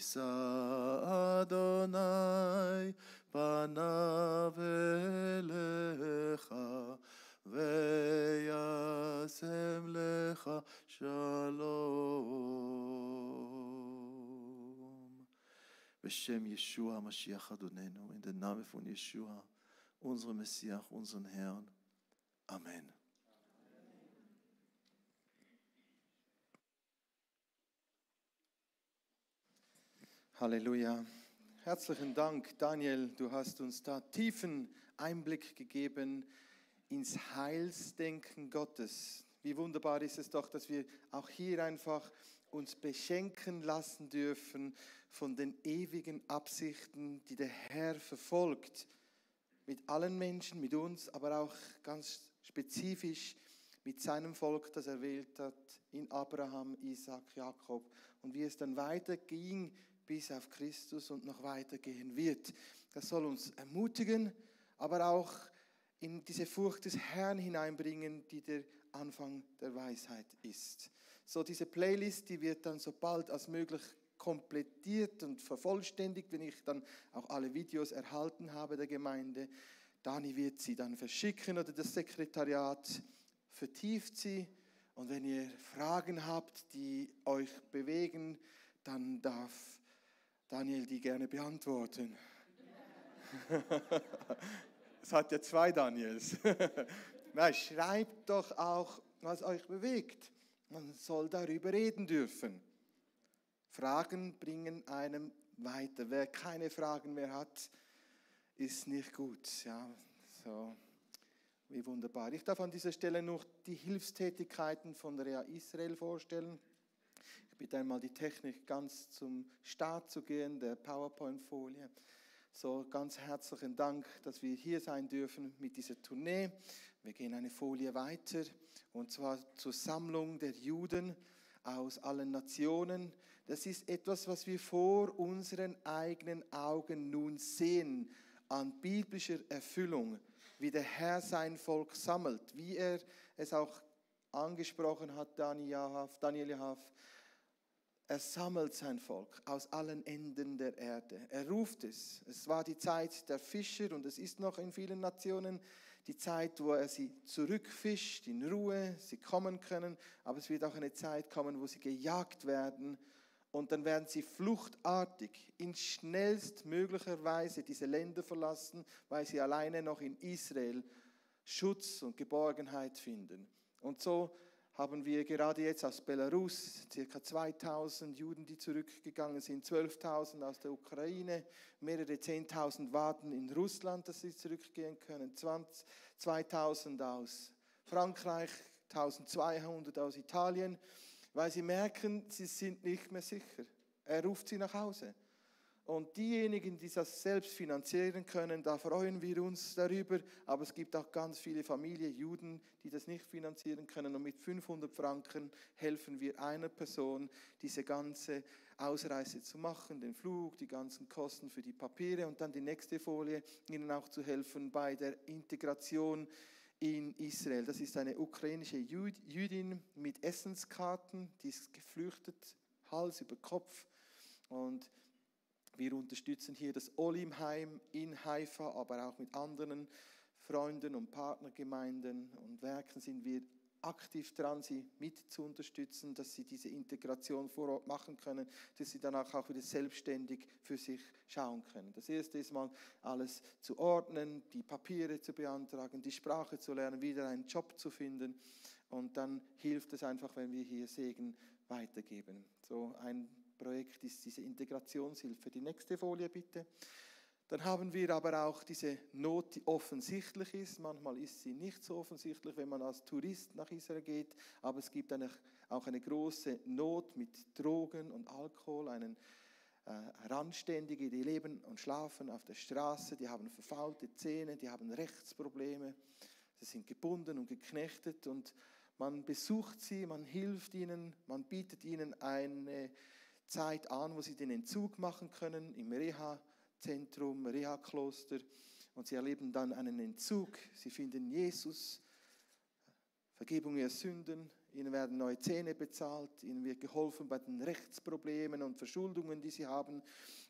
Vayisa Adonai panav elecha veyasem lecha shalom. B'shem Yeshua Mashiach Adonenu, in den Namen von Yeshua, unserem Messias, unseren Herrn. Amen. Halleluja. Herzlichen Dank, Daniel. Du hast uns da tiefen Einblick gegeben ins Heilsdenken Gottes. Wie wunderbar ist es doch, dass wir auch hier einfach uns beschenken lassen dürfen von den ewigen Absichten, die der Herr verfolgt. Mit allen Menschen, mit uns, aber auch ganz spezifisch mit seinem Volk, das er wählt hat, in Abraham, Isaac, Jakob. Und wie es dann weiterging bis auf Christus und noch weitergehen wird. Das soll uns ermutigen, aber auch in diese Furcht des Herrn hineinbringen, die der Anfang der Weisheit ist. So diese Playlist, die wird dann so bald als möglich komplettiert und vervollständigt, wenn ich dann auch alle Videos erhalten habe der Gemeinde. Dani wird sie dann verschicken oder das Sekretariat vertieft sie. Und wenn ihr Fragen habt, die euch bewegen, dann darf Daniel die gerne beantworten. es hat ja zwei Daniels. Na, schreibt doch auch, was euch bewegt. Man soll darüber reden dürfen. Fragen bringen einem weiter. Wer keine Fragen mehr hat, ist nicht gut. Ja, so. Wie wunderbar. Ich darf an dieser Stelle noch die Hilfstätigkeiten von Rea Israel vorstellen bitte einmal die Technik ganz zum Start zu gehen, der PowerPoint-Folie. So ganz herzlichen Dank, dass wir hier sein dürfen mit dieser Tournee. Wir gehen eine Folie weiter und zwar zur Sammlung der Juden aus allen Nationen. Das ist etwas, was wir vor unseren eigenen Augen nun sehen an biblischer Erfüllung, wie der Herr sein Volk sammelt, wie er es auch angesprochen hat, Daniel Jahaf er sammelt sein Volk aus allen Enden der Erde. Er ruft es. Es war die Zeit der Fischer und es ist noch in vielen Nationen die Zeit, wo er sie zurückfischt, in Ruhe, sie kommen können. Aber es wird auch eine Zeit kommen, wo sie gejagt werden und dann werden sie fluchtartig in schnellstmöglicher Weise diese Länder verlassen, weil sie alleine noch in Israel Schutz und Geborgenheit finden. Und so haben wir gerade jetzt aus Belarus ca. 2000 Juden, die zurückgegangen sind, 12.000 aus der Ukraine, mehrere 10.000 warten in Russland, dass sie zurückgehen können, 20, 2000 aus Frankreich, 1200 aus Italien, weil sie merken, sie sind nicht mehr sicher. Er ruft sie nach Hause. Und diejenigen, die das selbst finanzieren können, da freuen wir uns darüber. Aber es gibt auch ganz viele Familien, Juden, die das nicht finanzieren können. Und mit 500 Franken helfen wir einer Person, diese ganze Ausreise zu machen, den Flug, die ganzen Kosten für die Papiere und dann die nächste Folie, ihnen auch zu helfen bei der Integration in Israel. Das ist eine ukrainische Jüdin mit Essenskarten, die ist geflüchtet, Hals über Kopf. Und wir unterstützen hier das Olimheim in Haifa, aber auch mit anderen Freunden und Partnergemeinden und Werken sind wir aktiv dran, sie mit zu unterstützen, dass sie diese Integration vor Ort machen können, dass sie danach auch wieder selbstständig für sich schauen können. Das erste ist mal alles zu ordnen, die Papiere zu beantragen, die Sprache zu lernen, wieder einen Job zu finden und dann hilft es einfach, wenn wir hier Segen weitergeben. So ein Projekt ist diese Integrationshilfe. Die nächste Folie bitte. Dann haben wir aber auch diese Not, die offensichtlich ist. Manchmal ist sie nicht so offensichtlich, wenn man als Tourist nach Israel geht. Aber es gibt eine, auch eine große Not mit Drogen und Alkohol, einen äh, Randständige, die leben und schlafen auf der Straße, die haben verfaulte Zähne, die haben Rechtsprobleme, sie sind gebunden und geknechtet und man besucht sie, man hilft ihnen, man bietet ihnen eine Zeit an, wo sie den Entzug machen können im Reha Reha-Zentrum, Reha-Kloster und sie erleben dann einen Entzug. Sie finden Jesus, Vergebung ihrer Sünden, ihnen werden neue Zähne bezahlt, ihnen wird geholfen bei den Rechtsproblemen und Verschuldungen, die sie haben.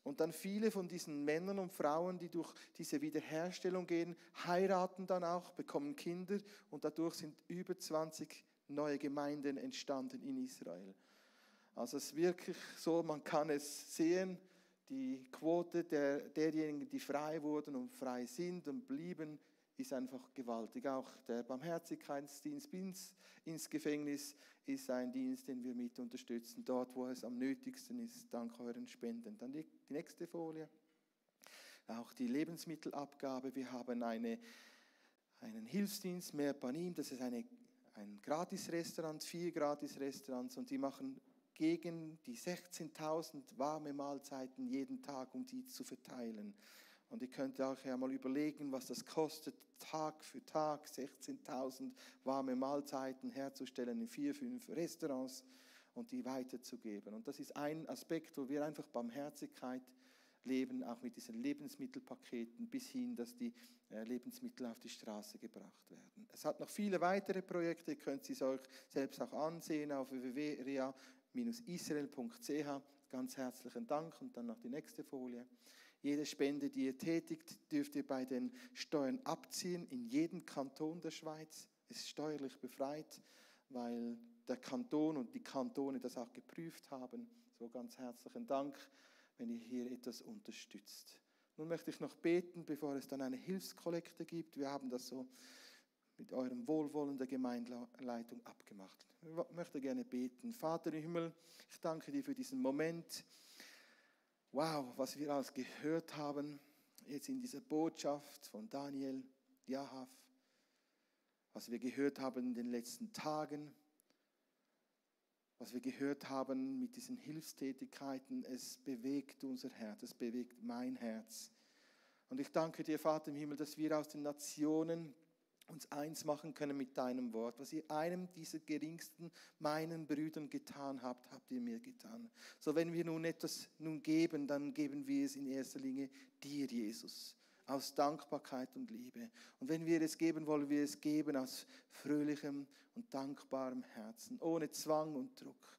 Und dann viele von diesen Männern und Frauen, die durch diese Wiederherstellung gehen, heiraten dann auch, bekommen Kinder und dadurch sind über 20 neue Gemeinden entstanden in Israel. Also es ist wirklich so, man kann es sehen, die Quote der, derjenigen, die frei wurden und frei sind und blieben, ist einfach gewaltig. Auch der Barmherzigkeitsdienst ins, ins Gefängnis ist ein Dienst, den wir mit unterstützen, dort, wo es am nötigsten ist, dank euren Spenden. Dann die, die nächste Folie. Auch die Lebensmittelabgabe. Wir haben eine, einen Hilfsdienst, mehr Panim, das ist eine, ein Gratisrestaurant, vier Gratisrestaurants und die machen gegen die 16.000 warme Mahlzeiten jeden Tag, um die zu verteilen. Und ihr könnt auch ja mal überlegen, was das kostet, Tag für Tag 16.000 warme Mahlzeiten herzustellen in vier, fünf Restaurants und die weiterzugeben. Und das ist ein Aspekt, wo wir einfach Barmherzigkeit leben, auch mit diesen Lebensmittelpaketen, bis hin, dass die äh, Lebensmittel auf die Straße gebracht werden. Es hat noch viele weitere Projekte, ihr könnt sie euch selbst auch ansehen auf www.rea-israel.ch. Ganz herzlichen Dank und dann noch die nächste Folie. Jede Spende, die ihr tätigt, dürft ihr bei den Steuern abziehen. In jedem Kanton der Schweiz ist steuerlich befreit, weil der Kanton und die Kantone das auch geprüft haben. So ganz herzlichen Dank, wenn ihr hier etwas unterstützt. Nun möchte ich noch beten, bevor es dann eine Hilfskollekte gibt. Wir haben das so mit eurem Wohlwollen der Gemeindeleitung abgemacht. Ich möchte gerne beten. Vater im Himmel, ich danke dir für diesen Moment wow, was wir alles gehört haben, jetzt in dieser Botschaft von Daniel, Jahav, was wir gehört haben in den letzten Tagen, was wir gehört haben mit diesen Hilfstätigkeiten, es bewegt unser Herz, es bewegt mein Herz. Und ich danke dir, Vater im Himmel, dass wir aus den Nationen uns eins machen können mit deinem Wort. Was ihr einem dieser geringsten meinen Brüdern getan habt, habt ihr mir getan. So wenn wir nun etwas nun geben, dann geben wir es in erster Linie dir, Jesus, aus Dankbarkeit und Liebe. Und wenn wir es geben, wollen wir es geben aus fröhlichem und dankbarem Herzen, ohne Zwang und Druck.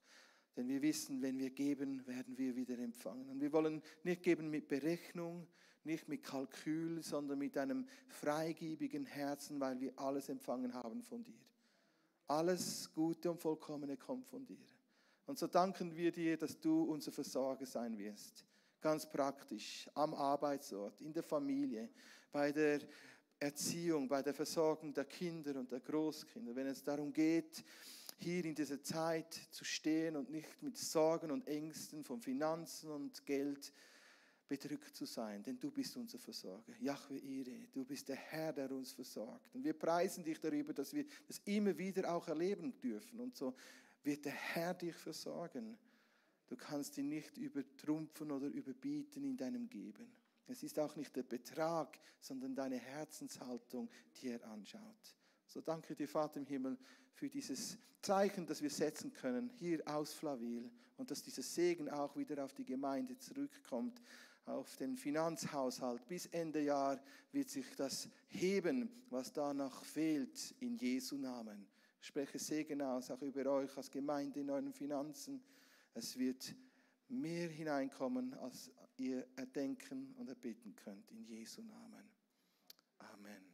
Denn wir wissen, wenn wir geben, werden wir wieder empfangen. Und wir wollen nicht geben mit Berechnung, nicht mit Kalkül, sondern mit einem freigebigen Herzen, weil wir alles empfangen haben von dir. Alles Gute und Vollkommene kommt von dir. Und so danken wir dir, dass du unser Versorger sein wirst. Ganz praktisch, am Arbeitsort, in der Familie, bei der Erziehung, bei der Versorgung der Kinder und der Großkinder. Wenn es darum geht, hier in dieser Zeit zu stehen und nicht mit Sorgen und Ängsten von Finanzen und Geld bedrückt zu sein, denn du bist unser Versorger. Yahweh Ire, du bist der Herr, der uns versorgt. Und wir preisen dich darüber, dass wir das immer wieder auch erleben dürfen. Und so wird der Herr dich versorgen. Du kannst ihn nicht übertrumpfen oder überbieten in deinem Geben. Es ist auch nicht der Betrag, sondern deine Herzenshaltung, die er anschaut. So danke dir, Vater im Himmel, für dieses Zeichen, das wir setzen können hier aus Flavil und dass dieser Segen auch wieder auf die Gemeinde zurückkommt auf den Finanzhaushalt. Bis Ende Jahr wird sich das heben, was danach fehlt, in Jesu Namen. Ich spreche Segen aus, auch über euch als Gemeinde in euren Finanzen. Es wird mehr hineinkommen, als ihr erdenken und erbitten könnt, in Jesu Namen. Amen.